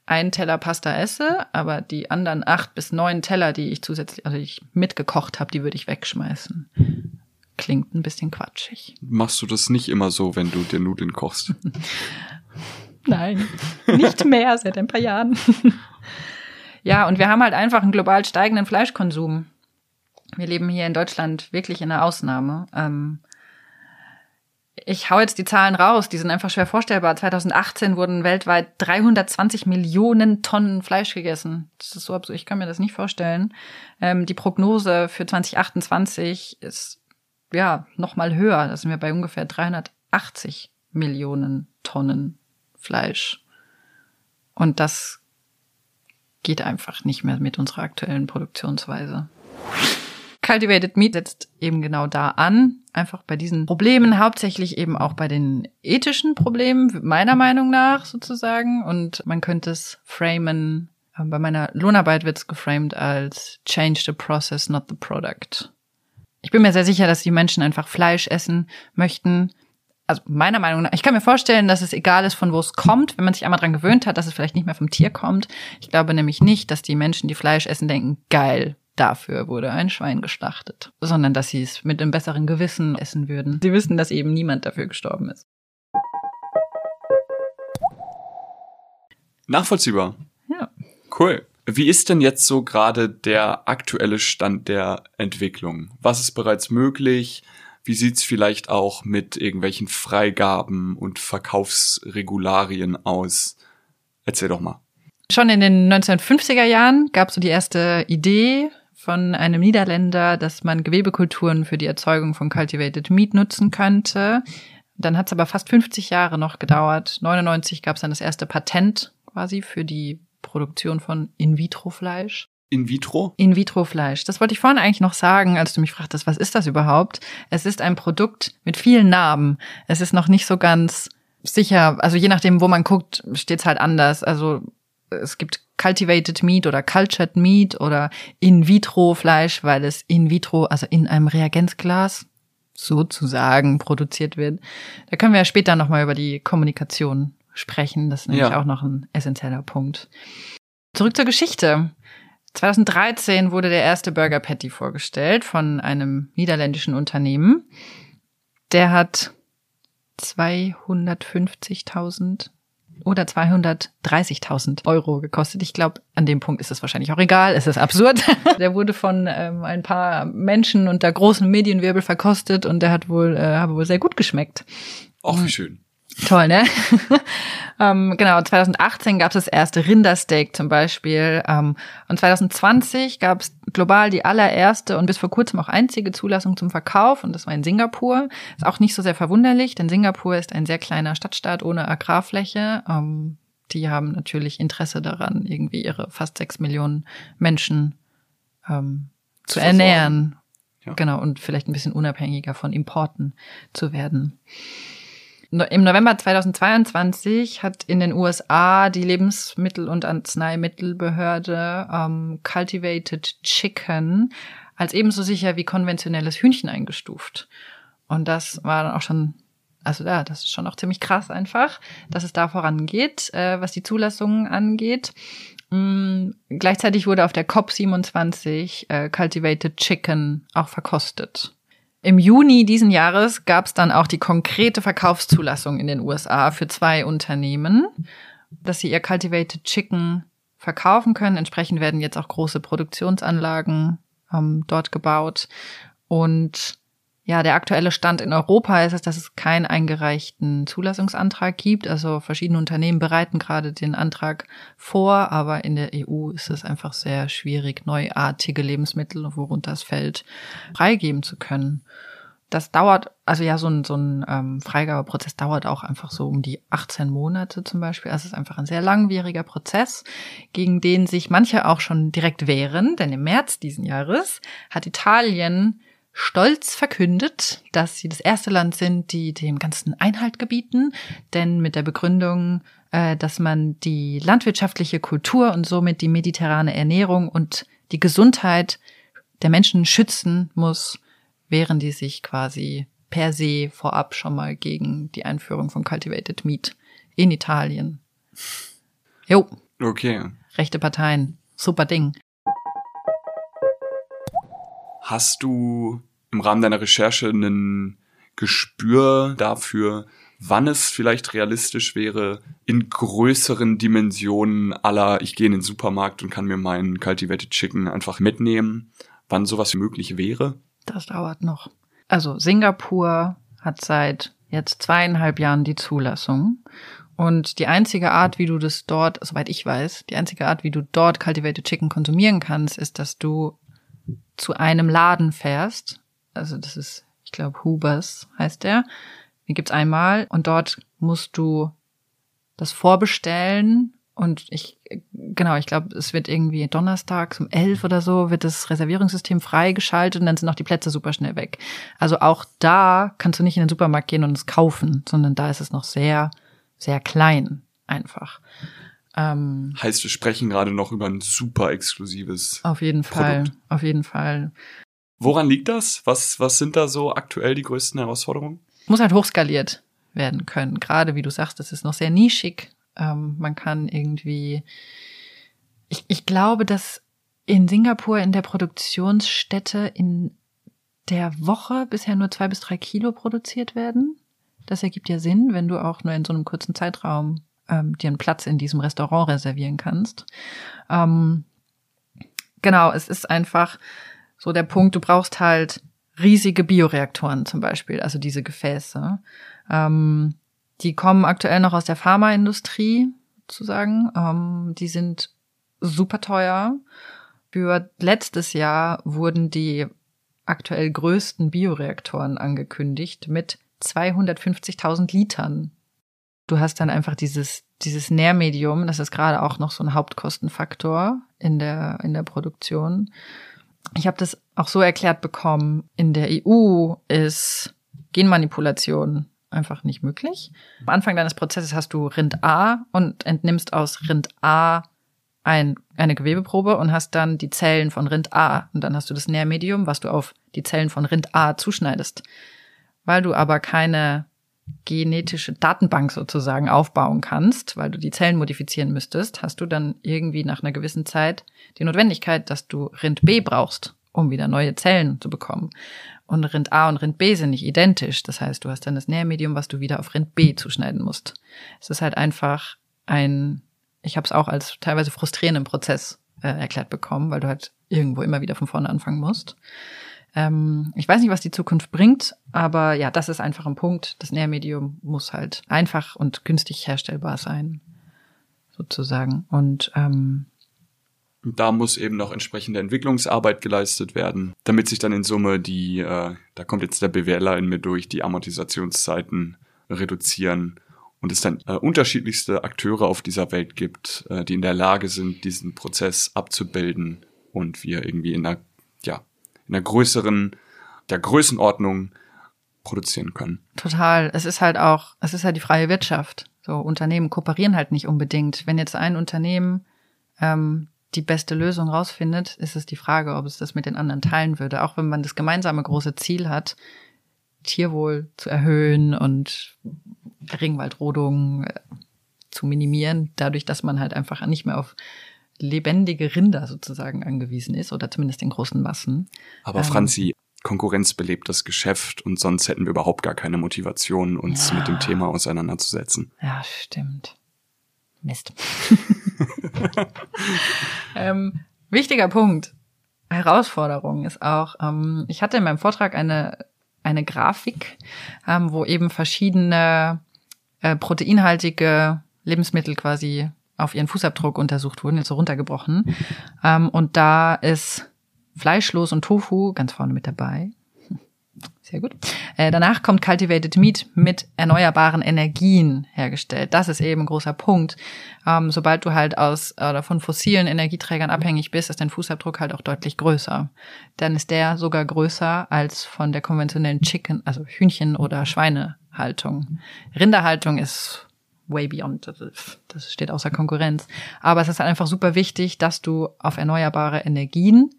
einen Teller Pasta esse, aber die anderen acht bis neun Teller, die ich zusätzlich, also die ich mitgekocht habe, die würde ich wegschmeißen. Klingt ein bisschen quatschig. Machst du das nicht immer so, wenn du dir Nudeln kochst? Nein, nicht mehr seit ein paar Jahren. ja, und wir haben halt einfach einen global steigenden Fleischkonsum. Wir leben hier in Deutschland wirklich in einer Ausnahme. Ähm, ich hau jetzt die Zahlen raus, die sind einfach schwer vorstellbar. 2018 wurden weltweit 320 Millionen Tonnen Fleisch gegessen. Das ist so absurd, ich kann mir das nicht vorstellen. Ähm, die Prognose für 2028 ist ja nochmal höher. Da sind wir bei ungefähr 380 Millionen Tonnen Fleisch. Und das geht einfach nicht mehr mit unserer aktuellen Produktionsweise. Cultivated Meat setzt eben genau da an, einfach bei diesen Problemen, hauptsächlich eben auch bei den ethischen Problemen, meiner Meinung nach sozusagen. Und man könnte es framen, äh, bei meiner Lohnarbeit wird es geframed als Change the process, not the product. Ich bin mir sehr sicher, dass die Menschen einfach Fleisch essen möchten. Also meiner Meinung nach, ich kann mir vorstellen, dass es egal ist, von wo es kommt, wenn man sich einmal dran gewöhnt hat, dass es vielleicht nicht mehr vom Tier kommt. Ich glaube nämlich nicht, dass die Menschen, die Fleisch essen, denken, geil, dafür wurde ein Schwein geschlachtet, sondern dass sie es mit einem besseren Gewissen essen würden. Sie wissen, dass eben niemand dafür gestorben ist. Nachvollziehbar. Ja. Cool. Wie ist denn jetzt so gerade der aktuelle Stand der Entwicklung? Was ist bereits möglich? Wie sieht's vielleicht auch mit irgendwelchen Freigaben und Verkaufsregularien aus? Erzähl doch mal. Schon in den 1950er Jahren gab es so die erste Idee von einem Niederländer, dass man Gewebekulturen für die Erzeugung von Cultivated Meat nutzen könnte. Dann hat es aber fast 50 Jahre noch gedauert. 99 gab es dann das erste Patent quasi für die Produktion von In-vitro-Fleisch. In vitro? In-vitro-Fleisch. Das wollte ich vorhin eigentlich noch sagen, als du mich fragtest, was ist das überhaupt? Es ist ein Produkt mit vielen Namen. Es ist noch nicht so ganz sicher, also je nachdem, wo man guckt, steht's halt anders. Also es gibt Cultivated Meat oder Cultured Meat oder In-vitro-Fleisch, weil es in vitro, also in einem Reagenzglas sozusagen produziert wird. Da können wir ja später nochmal über die Kommunikation sprechen. Das ist nämlich ja. auch noch ein essentieller Punkt. Zurück zur Geschichte. 2013 wurde der erste Burger Patty vorgestellt von einem niederländischen Unternehmen. Der hat 250.000 oder 230.000 Euro gekostet. Ich glaube, an dem Punkt ist es wahrscheinlich auch egal. Es ist absurd. der wurde von ähm, ein paar Menschen unter großen Medienwirbel verkostet und der hat wohl, äh, habe wohl sehr gut geschmeckt. Auch wie schön. Toll, ne? ähm, genau, 2018 gab es das erste Rindersteak zum Beispiel. Ähm, und 2020 gab es global die allererste und bis vor kurzem auch einzige Zulassung zum Verkauf. Und das war in Singapur. Ist auch nicht so sehr verwunderlich, denn Singapur ist ein sehr kleiner Stadtstaat ohne Agrarfläche. Ähm, die haben natürlich Interesse daran, irgendwie ihre fast sechs Millionen Menschen ähm, zu, zu ernähren. Ja. Genau, und vielleicht ein bisschen unabhängiger von Importen zu werden. Im November 2022 hat in den USA die Lebensmittel- und Arzneimittelbehörde ähm, Cultivated Chicken als ebenso sicher wie konventionelles Hühnchen eingestuft. Und das war dann auch schon, also ja, das ist schon auch ziemlich krass einfach, dass es da vorangeht, äh, was die Zulassungen angeht. Mm, gleichzeitig wurde auf der COP27 äh, Cultivated Chicken auch verkostet. Im Juni diesen Jahres gab es dann auch die konkrete Verkaufszulassung in den USA für zwei Unternehmen, dass sie ihr Cultivated Chicken verkaufen können. Entsprechend werden jetzt auch große Produktionsanlagen ähm, dort gebaut. Und ja, der aktuelle Stand in Europa ist es, dass es keinen eingereichten Zulassungsantrag gibt. Also verschiedene Unternehmen bereiten gerade den Antrag vor, aber in der EU ist es einfach sehr schwierig, neuartige Lebensmittel, worunter es fällt, freigeben zu können. Das dauert, also ja, so ein, so ein ähm, Freigabeprozess dauert auch einfach so um die 18 Monate zum Beispiel. Also es ist einfach ein sehr langwieriger Prozess, gegen den sich manche auch schon direkt wehren, denn im März diesen Jahres hat Italien stolz verkündet, dass sie das erste Land sind, die dem Ganzen Einhalt gebieten, denn mit der Begründung, äh, dass man die landwirtschaftliche Kultur und somit die mediterrane Ernährung und die Gesundheit der Menschen schützen muss, während die sich quasi per se vorab schon mal gegen die Einführung von Cultivated Meat in Italien. Jo. Okay. Rechte Parteien. Super Ding. Hast du im Rahmen deiner Recherche ein Gespür dafür, wann es vielleicht realistisch wäre, in größeren Dimensionen aller, ich gehe in den Supermarkt und kann mir meinen Cultivated Chicken einfach mitnehmen, wann sowas möglich wäre? Das dauert noch. Also Singapur hat seit jetzt zweieinhalb Jahren die Zulassung. Und die einzige Art, wie du das dort, soweit ich weiß, die einzige Art, wie du dort Cultivated Chicken konsumieren kannst, ist, dass du zu einem Laden fährst. Also das ist, ich glaube, Hubers heißt der. Den gibt's einmal und dort musst du das vorbestellen und ich, genau, ich glaube, es wird irgendwie donnerstags um elf oder so wird das Reservierungssystem freigeschaltet und dann sind auch die Plätze super schnell weg. Also auch da kannst du nicht in den Supermarkt gehen und es kaufen, sondern da ist es noch sehr, sehr klein einfach. Ähm, heißt, wir sprechen gerade noch über ein super exklusives. Auf jeden Fall, Produkt. auf jeden Fall. Woran liegt das? Was, was sind da so aktuell die größten Herausforderungen? Muss halt hochskaliert werden können. Gerade wie du sagst, das ist noch sehr nischig. Ähm, man kann irgendwie, ich, ich glaube, dass in Singapur in der Produktionsstätte in der Woche bisher nur zwei bis drei Kilo produziert werden. Das ergibt ja Sinn, wenn du auch nur in so einem kurzen Zeitraum ähm, dir einen Platz in diesem Restaurant reservieren kannst. Ähm, genau, es ist einfach so der Punkt, du brauchst halt riesige Bioreaktoren zum Beispiel, also diese Gefäße. Ähm, die kommen aktuell noch aus der Pharmaindustrie, sozusagen. Ähm, die sind super teuer. Für letztes Jahr wurden die aktuell größten Bioreaktoren angekündigt mit 250.000 Litern du hast dann einfach dieses, dieses Nährmedium, das ist gerade auch noch so ein Hauptkostenfaktor in der, in der Produktion. Ich habe das auch so erklärt bekommen, in der EU ist Genmanipulation einfach nicht möglich. Am Anfang deines Prozesses hast du Rind A und entnimmst aus Rind A ein, eine Gewebeprobe und hast dann die Zellen von Rind A und dann hast du das Nährmedium, was du auf die Zellen von Rind A zuschneidest. Weil du aber keine genetische Datenbank sozusagen aufbauen kannst, weil du die Zellen modifizieren müsstest, hast du dann irgendwie nach einer gewissen Zeit die Notwendigkeit, dass du Rind B brauchst, um wieder neue Zellen zu bekommen. Und Rind A und Rind B sind nicht identisch. Das heißt, du hast dann das Nährmedium, was du wieder auf Rind B zuschneiden musst. Es ist halt einfach ein, ich habe es auch als teilweise frustrierenden Prozess äh, erklärt bekommen, weil du halt irgendwo immer wieder von vorne anfangen musst. Ähm, ich weiß nicht, was die Zukunft bringt, aber ja, das ist einfach ein Punkt. Das Nährmedium muss halt einfach und günstig herstellbar sein, sozusagen. Und ähm, da muss eben noch entsprechende Entwicklungsarbeit geleistet werden, damit sich dann in Summe die, äh, da kommt jetzt der BWLer in mir durch, die Amortisationszeiten reduzieren und es dann äh, unterschiedlichste Akteure auf dieser Welt gibt, äh, die in der Lage sind, diesen Prozess abzubilden und wir irgendwie in einer, ja, in einer größeren, der Größenordnung produzieren können. Total. Es ist halt auch, es ist halt die freie Wirtschaft. So Unternehmen kooperieren halt nicht unbedingt. Wenn jetzt ein Unternehmen ähm, die beste Lösung rausfindet, ist es die Frage, ob es das mit den anderen teilen würde. Auch wenn man das gemeinsame große Ziel hat, Tierwohl zu erhöhen und Regenwaldrodung äh, zu minimieren, dadurch, dass man halt einfach nicht mehr auf lebendige Rinder sozusagen angewiesen ist oder zumindest in großen Massen. Aber ähm, Franzi, Konkurrenz belebt das Geschäft und sonst hätten wir überhaupt gar keine Motivation, uns ja. mit dem Thema auseinanderzusetzen. Ja, stimmt. Mist. ähm, wichtiger Punkt. Herausforderung ist auch, ähm, ich hatte in meinem Vortrag eine, eine Grafik, ähm, wo eben verschiedene äh, proteinhaltige Lebensmittel quasi auf ihren Fußabdruck untersucht wurden, jetzt so runtergebrochen. Ähm, und da ist Fleischlos und Tofu ganz vorne mit dabei. Sehr gut. Äh, danach kommt Cultivated Meat mit erneuerbaren Energien hergestellt. Das ist eben ein großer Punkt. Ähm, sobald du halt aus oder von fossilen Energieträgern abhängig bist, ist dein Fußabdruck halt auch deutlich größer. Dann ist der sogar größer als von der konventionellen Chicken, also Hühnchen- oder Schweinehaltung. Rinderhaltung ist way beyond. Das steht außer Konkurrenz. Aber es ist halt einfach super wichtig, dass du auf erneuerbare Energien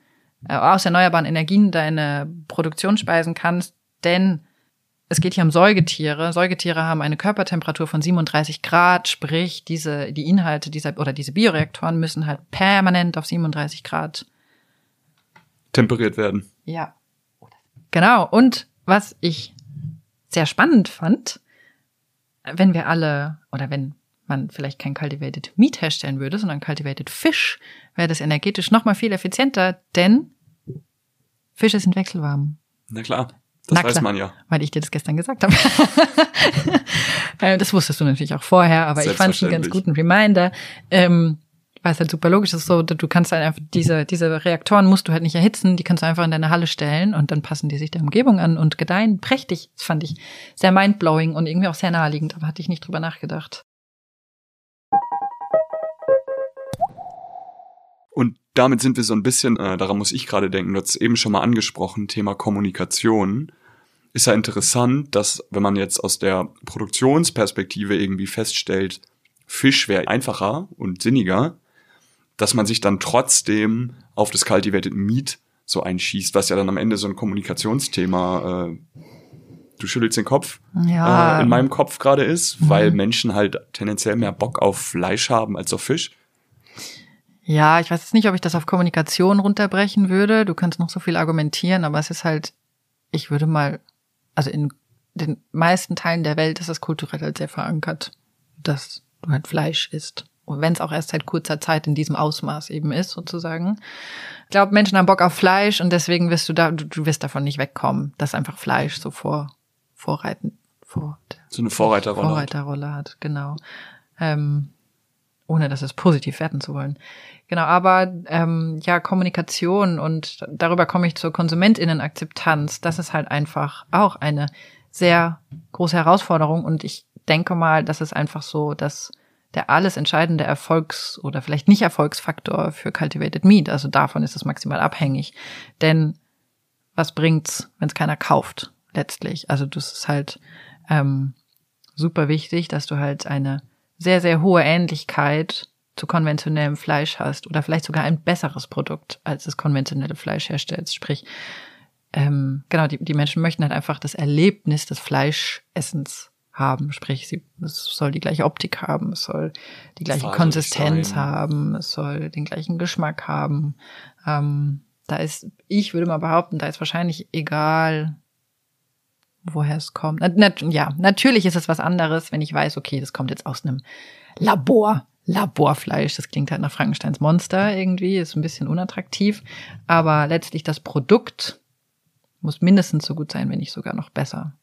äh, aus erneuerbaren Energien deine Produktion speisen kannst, denn es geht hier um Säugetiere. Säugetiere haben eine Körpertemperatur von 37 Grad, sprich diese die Inhalte dieser oder diese Bioreaktoren müssen halt permanent auf 37 Grad temperiert werden. Ja. Genau. Und was ich sehr spannend fand, wenn wir alle oder wenn man vielleicht kein Cultivated Meat herstellen würde, sondern Cultivated Fish, wäre das energetisch noch mal viel effizienter, denn Fische sind wechselwarm. Na klar. Das Na weiß man ja. Weil ich dir das gestern gesagt habe. Äh, das wusstest du natürlich auch vorher, aber ich fand es einen ganz guten Reminder. Ähm, es halt super logisch ist, so, du kannst halt einfach diese, diese Reaktoren musst du halt nicht erhitzen, die kannst du einfach in deine Halle stellen und dann passen die sich der Umgebung an und gedeihen prächtig. Das fand ich sehr mindblowing und irgendwie auch sehr naheliegend, aber hatte ich nicht drüber nachgedacht. Und damit sind wir so ein bisschen, äh, daran muss ich gerade denken, du hast eben schon mal angesprochen, Thema Kommunikation. Ist ja interessant, dass wenn man jetzt aus der Produktionsperspektive irgendwie feststellt, Fisch wäre einfacher und sinniger, dass man sich dann trotzdem auf das Cultivated Meat so einschießt, was ja dann am Ende so ein Kommunikationsthema, äh, du schüttelst den Kopf, ja. äh, in meinem Kopf gerade ist, mhm. weil Menschen halt tendenziell mehr Bock auf Fleisch haben als auf Fisch. Ja, ich weiß jetzt nicht, ob ich das auf Kommunikation runterbrechen würde. Du kannst noch so viel argumentieren, aber es ist halt, ich würde mal, also in den meisten Teilen der Welt ist es kulturell halt sehr verankert, dass du halt Fleisch isst. Wenn es auch erst seit kurzer Zeit in diesem Ausmaß eben ist, sozusagen. Ich glaube, Menschen haben Bock auf Fleisch und deswegen wirst du da, du, du wirst davon nicht wegkommen, dass einfach Fleisch so vor, vorreiten, vor. So eine Vorreiterrolle. Vorreiterrolle hat, hat genau. Ähm, ohne das es positiv werten zu wollen. Genau, aber ähm, ja, Kommunikation und darüber komme ich zur KonsumentInnenakzeptanz. Das ist halt einfach auch eine sehr große Herausforderung und ich denke mal, das ist einfach so, dass der alles entscheidende Erfolgs- oder vielleicht nicht Erfolgsfaktor für Cultivated Meat. Also davon ist es maximal abhängig. Denn was bringt's, wenn es keiner kauft, letztlich? Also das ist halt ähm, super wichtig, dass du halt eine sehr, sehr hohe Ähnlichkeit zu konventionellem Fleisch hast oder vielleicht sogar ein besseres Produkt, als das konventionelle Fleisch herstellt. Sprich, ähm, genau, die, die Menschen möchten halt einfach das Erlebnis des Fleischessens haben. Sprich, sie, es soll die gleiche Optik haben, es soll die gleiche Faserig Konsistenz sein. haben, es soll den gleichen Geschmack haben. Ähm, da ist, ich würde mal behaupten, da ist wahrscheinlich egal, woher es kommt. Na, na, ja, natürlich ist es was anderes, wenn ich weiß, okay, das kommt jetzt aus einem Labor. Laborfleisch, das klingt halt nach Frankensteins Monster irgendwie, ist ein bisschen unattraktiv, aber letztlich das Produkt muss mindestens so gut sein, wenn nicht sogar noch besser.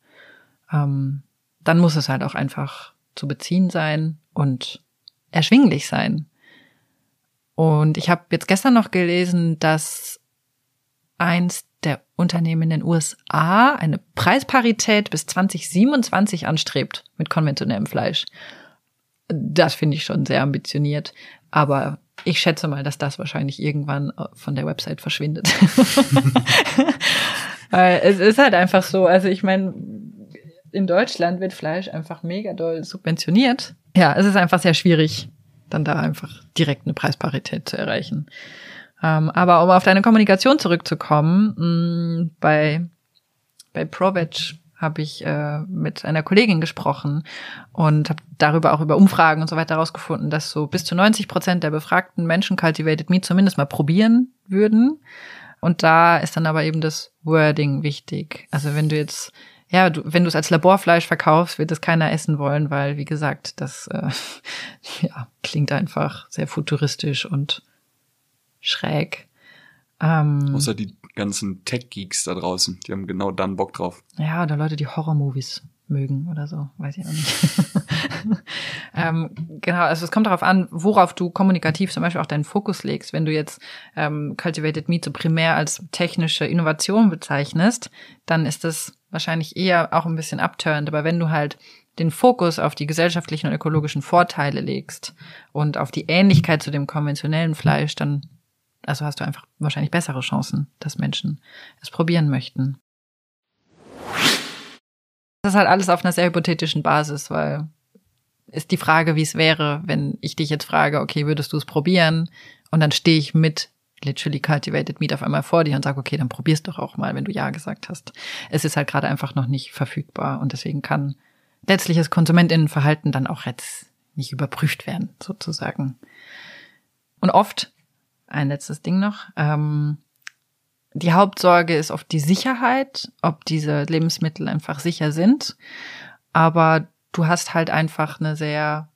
Ähm, dann muss es halt auch einfach zu beziehen sein und erschwinglich sein. Und ich habe jetzt gestern noch gelesen, dass eins der Unternehmen in den USA eine Preisparität bis 2027 anstrebt mit konventionellem Fleisch. Das finde ich schon sehr ambitioniert. Aber ich schätze mal, dass das wahrscheinlich irgendwann äh, von der Website verschwindet. Weil es ist halt einfach so. Also ich meine, in Deutschland wird Fleisch einfach mega doll subventioniert. Ja, es ist einfach sehr schwierig, dann da einfach direkt eine Preisparität zu erreichen. Ähm, aber um auf deine Kommunikation zurückzukommen, mh, mm, bei, bei ProVeg habe ich äh, mit einer Kollegin gesprochen und habe darüber auch über Umfragen und so weiter herausgefunden, dass so bis zu 90 Prozent der befragten Menschen Cultivated Meat zumindest mal probieren würden. Und da ist dann aber eben das Wording wichtig. Also wenn du jetzt ja, du, wenn du es als Laborfleisch verkaufst, wird es keiner essen wollen, weil, wie gesagt, das äh, ja, klingt einfach sehr futuristisch und schräg. Ähm, Außer die ganzen Tech-Geeks da draußen, die haben genau dann Bock drauf. Ja, oder Leute, die Horror-Movies mögen oder so, weiß ich auch nicht. ähm, genau, also es kommt darauf an, worauf du kommunikativ zum Beispiel auch deinen Fokus legst. Wenn du jetzt ähm, Cultivated Meat so primär als technische Innovation bezeichnest, dann ist das wahrscheinlich eher auch ein bisschen abturnt. Aber wenn du halt den Fokus auf die gesellschaftlichen und ökologischen Vorteile legst und auf die Ähnlichkeit zu dem konventionellen Fleisch, dann also hast du einfach wahrscheinlich bessere Chancen, dass Menschen es probieren möchten. Das ist halt alles auf einer sehr hypothetischen Basis, weil ist die Frage, wie es wäre, wenn ich dich jetzt frage, okay, würdest du es probieren? Und dann stehe ich mit literally cultivated meat auf einmal vor dir und sage, okay, dann probier's doch auch mal, wenn du ja gesagt hast. Es ist halt gerade einfach noch nicht verfügbar und deswegen kann letztliches Konsumentinnenverhalten dann auch jetzt nicht überprüft werden, sozusagen. Und oft, ein letztes Ding noch, ähm, die Hauptsorge ist oft die Sicherheit, ob diese Lebensmittel einfach sicher sind. Aber du hast halt einfach eine sehr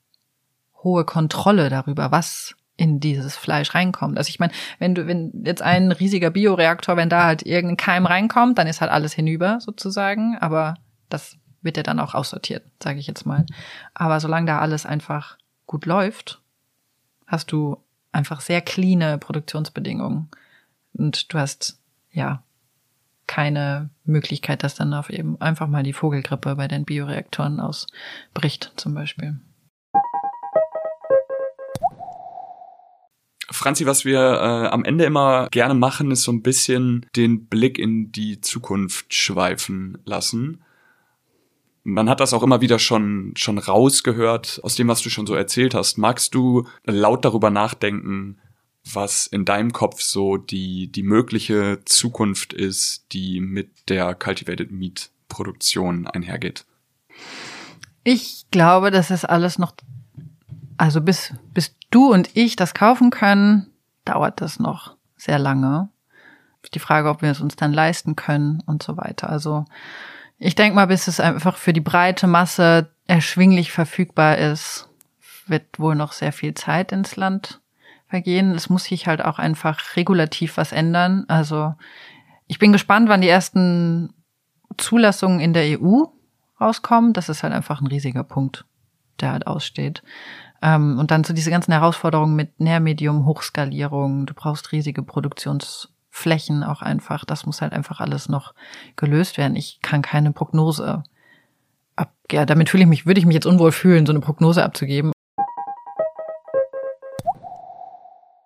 hohe Kontrolle darüber, was in dieses Fleisch reinkommt. Also ich meine, wenn du, wenn jetzt ein riesiger Bioreaktor, wenn da halt irgendein Keim reinkommt, dann ist halt alles hinüber sozusagen. Aber das wird ja dann auch aussortiert, sage ich jetzt mal. Aber solange da alles einfach gut läuft, hast du einfach sehr cleane Produktionsbedingungen. Und du hast ja, keine Möglichkeit, dass dann auf eben einfach mal die Vogelgrippe bei den Bioreaktoren ausbricht, zum Beispiel. Franzi, was wir äh, am Ende immer gerne machen, ist so ein bisschen den Blick in die Zukunft schweifen lassen. Man hat das auch immer wieder schon, schon rausgehört aus dem, was du schon so erzählt hast. Magst du laut darüber nachdenken, was in deinem Kopf so die, die mögliche Zukunft ist, die mit der Cultivated Meat Produktion einhergeht? Ich glaube, das ist alles noch, also bis, bis du und ich das kaufen können, dauert das noch sehr lange. Die Frage, ob wir es uns dann leisten können und so weiter. Also ich denke mal, bis es einfach für die breite Masse erschwinglich verfügbar ist, wird wohl noch sehr viel Zeit ins Land vergehen. Es muss sich halt auch einfach regulativ was ändern. Also ich bin gespannt, wann die ersten Zulassungen in der EU rauskommen. Das ist halt einfach ein riesiger Punkt, der halt aussteht. Ähm, und dann so diese ganzen Herausforderungen mit Nährmedium, Hochskalierung. Du brauchst riesige Produktionsflächen auch einfach. Das muss halt einfach alles noch gelöst werden. Ich kann keine Prognose ab, ja, damit fühle ich mich, würde ich mich jetzt unwohl fühlen, so eine Prognose abzugeben.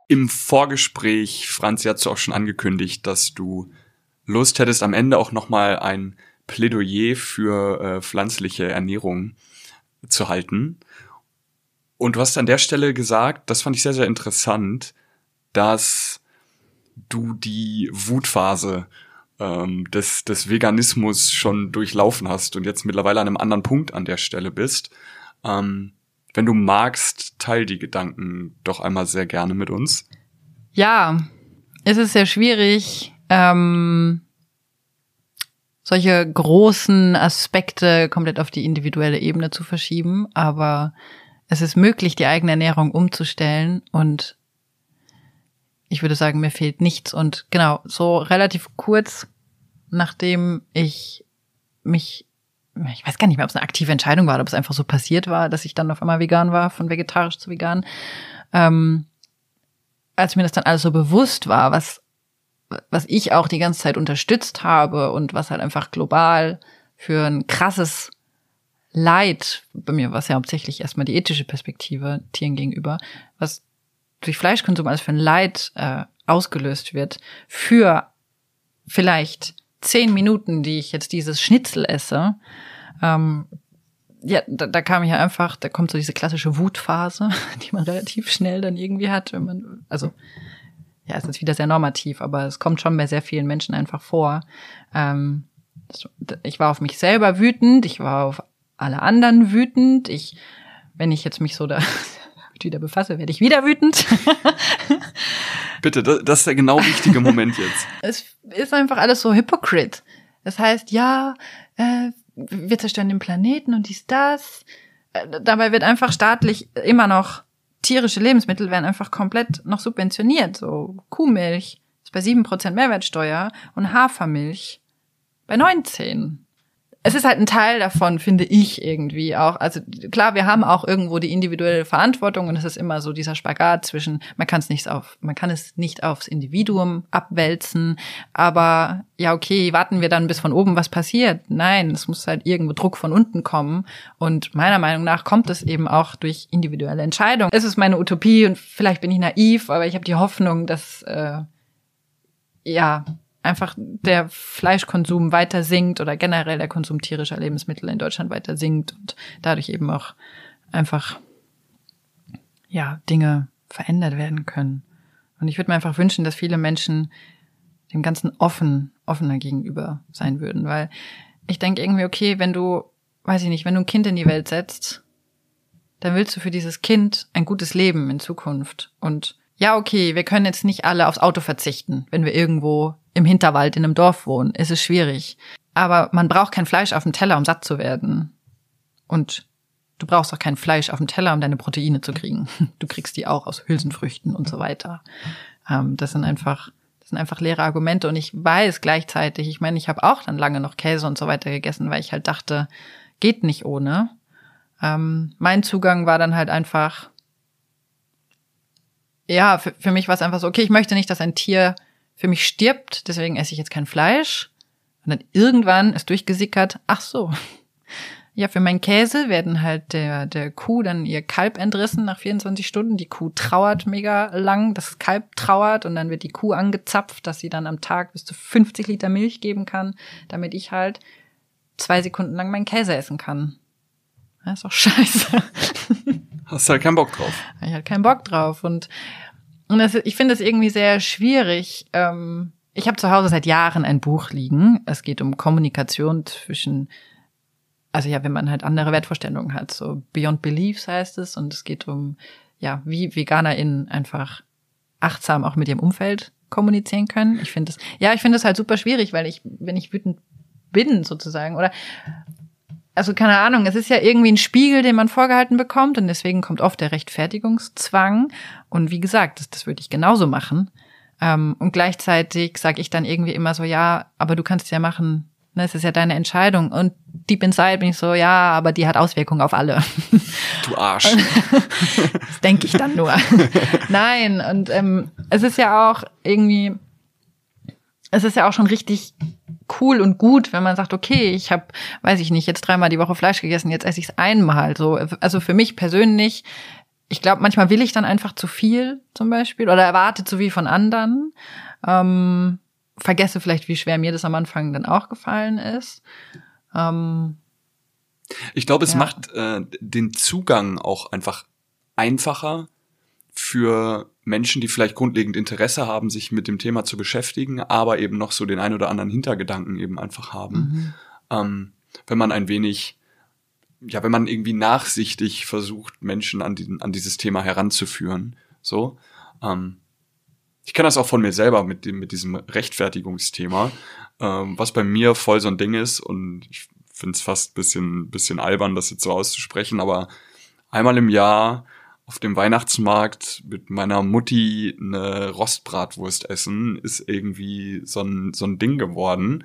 Im Vorgespräch, Franzi, hast du auch schon angekündigt, dass du Lust hättest, am Ende auch nochmal ein Plädoyer für äh, pflanzliche Ernährung zu halten. Und du hast an der Stelle gesagt, das fand ich sehr, sehr interessant, dass du die Wutphase ähm, des, des Veganismus schon durchlaufen hast und jetzt mittlerweile an einem anderen Punkt an der Stelle bist. Ähm, wenn du magst, teil die Gedanken doch einmal sehr gerne mit uns. Ja, es ist sehr schwierig, ähm, solche großen Aspekte komplett auf die individuelle Ebene zu verschieben, aber es ist möglich, die eigene Ernährung umzustellen und ich würde sagen, mir fehlt nichts. Und genau, so relativ kurz, nachdem ich mich, ich weiß gar nicht mehr, ob es eine aktive Entscheidung war ob es einfach so passiert war, dass ich dann auf einmal vegan war, von vegetarisch zu vegan, ähm, als mir das dann alles so bewusst war, was, was ich auch die ganze Zeit unterstützt habe und was halt einfach global für ein krasses Leid, bei mir war es ja hauptsächlich erstmal die ethische Perspektive Tieren gegenüber, was durch Fleischkonsum alles für ein Leid äh, ausgelöst wird, für vielleicht zehn Minuten, die ich jetzt dieses Schnitzel esse, ähm, ja, da, da kam ich ja einfach, da kommt so diese klassische Wutphase, die man relativ schnell dann irgendwie hat, wenn man, also ja, ist jetzt wieder sehr normativ, aber es kommt schon bei sehr vielen Menschen einfach vor. Ähm, ich war auf mich selber wütend, ich war auf alle anderen wütend, ich, wenn ich jetzt mich so da wieder befasse, werde ich wieder wütend. Bitte, das ist der genau richtige Moment jetzt. es ist einfach alles so hypocrite. Das heißt, ja, äh, wir zerstören den Planeten und dies, das. Äh, dabei wird einfach staatlich immer noch tierische Lebensmittel werden einfach komplett noch subventioniert. So Kuhmilch ist bei sieben Prozent Mehrwertsteuer und Hafermilch bei 19 es ist halt ein Teil davon, finde ich irgendwie auch. Also klar, wir haben auch irgendwo die individuelle Verantwortung und es ist immer so dieser Spagat zwischen, man kann es nicht auf, man kann es nicht aufs Individuum abwälzen, aber ja, okay, warten wir dann bis von oben was passiert. Nein, es muss halt irgendwo Druck von unten kommen. Und meiner Meinung nach kommt es eben auch durch individuelle Entscheidungen. Es ist meine Utopie und vielleicht bin ich naiv, aber ich habe die Hoffnung, dass äh, ja einfach der Fleischkonsum weiter sinkt oder generell der Konsum tierischer Lebensmittel in Deutschland weiter sinkt und dadurch eben auch einfach ja Dinge verändert werden können. Und ich würde mir einfach wünschen, dass viele Menschen dem Ganzen offen, offener gegenüber sein würden, weil ich denke irgendwie, okay, wenn du, weiß ich nicht, wenn du ein Kind in die Welt setzt, dann willst du für dieses Kind ein gutes Leben in Zukunft. Und ja, okay, wir können jetzt nicht alle aufs Auto verzichten, wenn wir irgendwo im Hinterwald in einem Dorf wohnen, ist es schwierig. Aber man braucht kein Fleisch auf dem Teller, um satt zu werden. Und du brauchst auch kein Fleisch auf dem Teller, um deine Proteine zu kriegen. Du kriegst die auch aus Hülsenfrüchten und so weiter. Ähm, das sind einfach, das sind einfach leere Argumente. Und ich weiß gleichzeitig, ich meine, ich habe auch dann lange noch Käse und so weiter gegessen, weil ich halt dachte, geht nicht ohne. Ähm, mein Zugang war dann halt einfach, ja, für, für mich war es einfach so, okay, ich möchte nicht, dass ein Tier für mich stirbt, deswegen esse ich jetzt kein Fleisch. Und dann irgendwann ist durchgesickert, ach so. Ja, für meinen Käse werden halt der, der Kuh dann ihr Kalb entrissen nach 24 Stunden. Die Kuh trauert mega lang, das Kalb trauert und dann wird die Kuh angezapft, dass sie dann am Tag bis zu 50 Liter Milch geben kann, damit ich halt zwei Sekunden lang meinen Käse essen kann. Das ist doch scheiße. Hast du halt keinen Bock drauf. Ich halt keinen Bock drauf. Und und das, ich finde es irgendwie sehr schwierig. Ähm, ich habe zu Hause seit Jahren ein Buch liegen. Es geht um Kommunikation zwischen, also ja, wenn man halt andere Wertvorstellungen hat, so Beyond Beliefs heißt es, und es geht um, ja, wie VeganerInnen einfach achtsam auch mit ihrem Umfeld kommunizieren können. Ich finde es, ja, ich finde es halt super schwierig, weil ich, wenn ich wütend bin sozusagen, oder also keine Ahnung, es ist ja irgendwie ein Spiegel, den man vorgehalten bekommt und deswegen kommt oft der Rechtfertigungszwang. Und wie gesagt, das, das würde ich genauso machen. Ähm, und gleichzeitig sage ich dann irgendwie immer so, ja, aber du kannst es ja machen, ne, es ist ja deine Entscheidung. Und deep inside bin ich so, ja, aber die hat Auswirkungen auf alle. Du Arsch. das denke ich dann nur. Nein, und ähm, es ist ja auch irgendwie, es ist ja auch schon richtig cool und gut, wenn man sagt, okay, ich habe, weiß ich nicht, jetzt dreimal die Woche Fleisch gegessen, jetzt esse ich es einmal. So, also für mich persönlich, ich glaube, manchmal will ich dann einfach zu viel zum Beispiel oder erwarte zu viel von anderen. Ähm, vergesse vielleicht, wie schwer mir das am Anfang dann auch gefallen ist. Ähm, ich glaube, es ja. macht äh, den Zugang auch einfach einfacher für Menschen, die vielleicht grundlegend Interesse haben, sich mit dem Thema zu beschäftigen, aber eben noch so den ein oder anderen Hintergedanken eben einfach haben. Mhm. Ähm, wenn man ein wenig, ja, wenn man irgendwie nachsichtig versucht, Menschen an, die, an dieses Thema heranzuführen, so. Ähm, ich kenne das auch von mir selber mit dem, mit diesem Rechtfertigungsthema, ähm, was bei mir voll so ein Ding ist und ich finde es fast bisschen, bisschen albern, das jetzt so auszusprechen, aber einmal im Jahr auf dem Weihnachtsmarkt mit meiner Mutti eine Rostbratwurst essen, ist irgendwie so ein, so ein Ding geworden.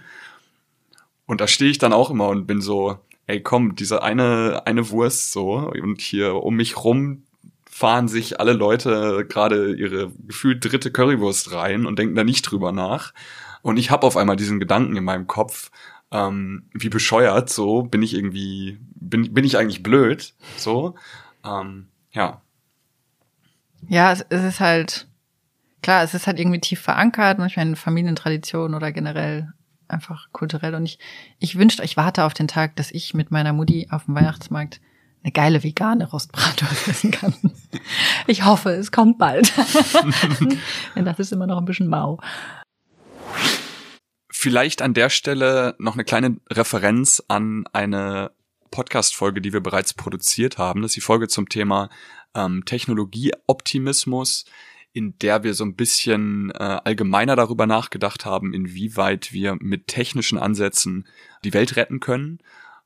Und da stehe ich dann auch immer und bin so, ey komm, diese eine, eine Wurst so, und hier um mich rum fahren sich alle Leute gerade ihre gefühlt dritte Currywurst rein und denken da nicht drüber nach. Und ich habe auf einmal diesen Gedanken in meinem Kopf, ähm, wie bescheuert, so bin ich irgendwie, bin, bin ich eigentlich blöd, so. Ähm, ja. Ja, es, es ist halt, klar, es ist halt irgendwie tief verankert, manchmal in Familientraditionen oder generell einfach kulturell. Und ich, ich wünschte, ich warte auf den Tag, dass ich mit meiner Mutti auf dem Weihnachtsmarkt eine geile vegane Rostbratwurst essen kann. Ich hoffe, es kommt bald. Denn das ist immer noch ein bisschen mau. Vielleicht an der Stelle noch eine kleine Referenz an eine Podcast-Folge, die wir bereits produziert haben. Das ist die Folge zum Thema ähm, Technologieoptimismus, in der wir so ein bisschen äh, allgemeiner darüber nachgedacht haben, inwieweit wir mit technischen Ansätzen die Welt retten können.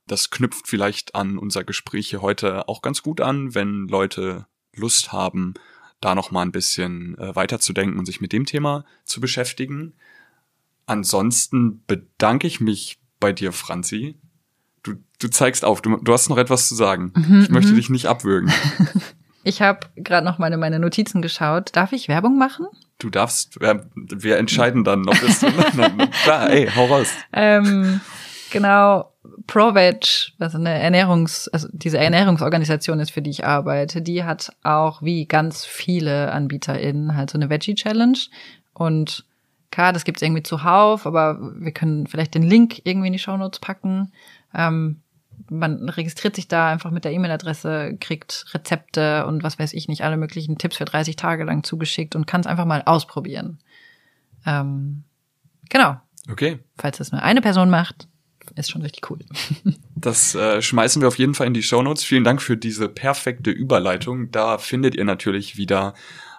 Das knüpft vielleicht an unser Gespräch hier heute auch ganz gut an, wenn Leute Lust haben, da noch mal ein bisschen äh, weiterzudenken und sich mit dem Thema zu beschäftigen. Ansonsten bedanke ich mich bei dir, Franzi. Du, du zeigst auf, du, du hast noch etwas zu sagen. Mhm, ich möchte mhm. dich nicht abwürgen. Ich habe gerade noch meine, meine Notizen geschaut. Darf ich Werbung machen? Du darfst, wir, entscheiden dann noch. Klar, ey, hau raus. Ähm, genau, ProVeg, was eine Ernährungs-, also diese Ernährungsorganisation ist, für die ich arbeite, die hat auch wie ganz viele AnbieterInnen halt so eine Veggie Challenge. Und klar, das gibt's irgendwie zuhauf, aber wir können vielleicht den Link irgendwie in die Show Notes packen. Ähm, man registriert sich da einfach mit der E-Mail-Adresse, kriegt Rezepte und was weiß ich nicht, alle möglichen Tipps für 30 Tage lang zugeschickt und kann es einfach mal ausprobieren. Ähm, genau. Okay. Falls das nur eine Person macht, ist schon richtig cool. Das äh, schmeißen wir auf jeden Fall in die Show Notes. Vielen Dank für diese perfekte Überleitung. Da findet ihr natürlich wieder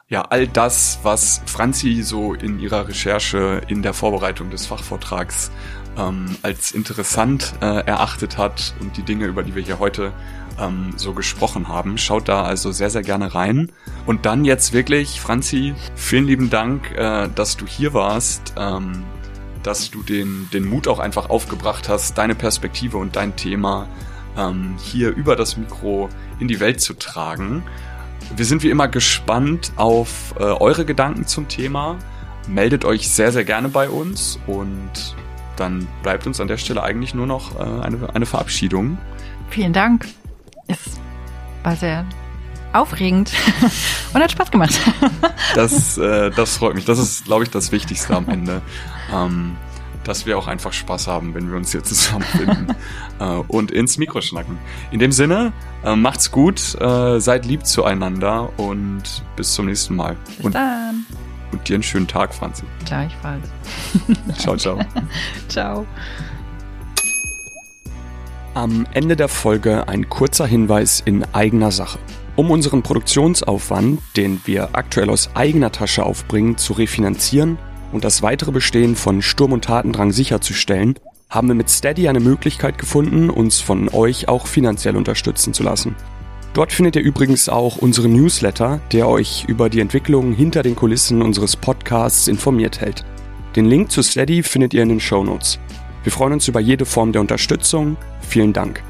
ja, all das, was Franzi so in ihrer Recherche in der Vorbereitung des Fachvortrags ähm, als interessant äh, erachtet hat und die Dinge, über die wir hier heute ähm, so gesprochen haben. Schaut da also sehr, sehr gerne rein. Und dann jetzt wirklich, Franzi, vielen lieben Dank, äh, dass du hier warst, ähm, dass du den, den Mut auch einfach aufgebracht hast, deine Perspektive und dein Thema ähm, hier über das Mikro in die Welt zu tragen. Wir sind wie immer gespannt auf äh, eure Gedanken zum Thema. Meldet euch sehr, sehr gerne bei uns und dann bleibt uns an der Stelle eigentlich nur noch äh, eine, eine Verabschiedung. Vielen Dank. Es war sehr aufregend und hat Spaß gemacht. das, äh, das freut mich. Das ist, glaube ich, das Wichtigste am Ende. Ähm, dass wir auch einfach Spaß haben, wenn wir uns hier zusammenfinden äh, und ins Mikro schnacken. In dem Sinne, äh, macht's gut, äh, seid lieb zueinander und bis zum nächsten Mal. Bis und, dann. Und dir einen schönen Tag, Franzi. Gleichfalls. ciao, ciao. ciao. Am Ende der Folge ein kurzer Hinweis in eigener Sache. Um unseren Produktionsaufwand, den wir aktuell aus eigener Tasche aufbringen, zu refinanzieren, und das weitere Bestehen von Sturm und Tatendrang sicherzustellen, haben wir mit Steady eine Möglichkeit gefunden, uns von euch auch finanziell unterstützen zu lassen. Dort findet ihr übrigens auch unseren Newsletter, der euch über die Entwicklungen hinter den Kulissen unseres Podcasts informiert hält. Den Link zu Steady findet ihr in den Show Notes. Wir freuen uns über jede Form der Unterstützung. Vielen Dank.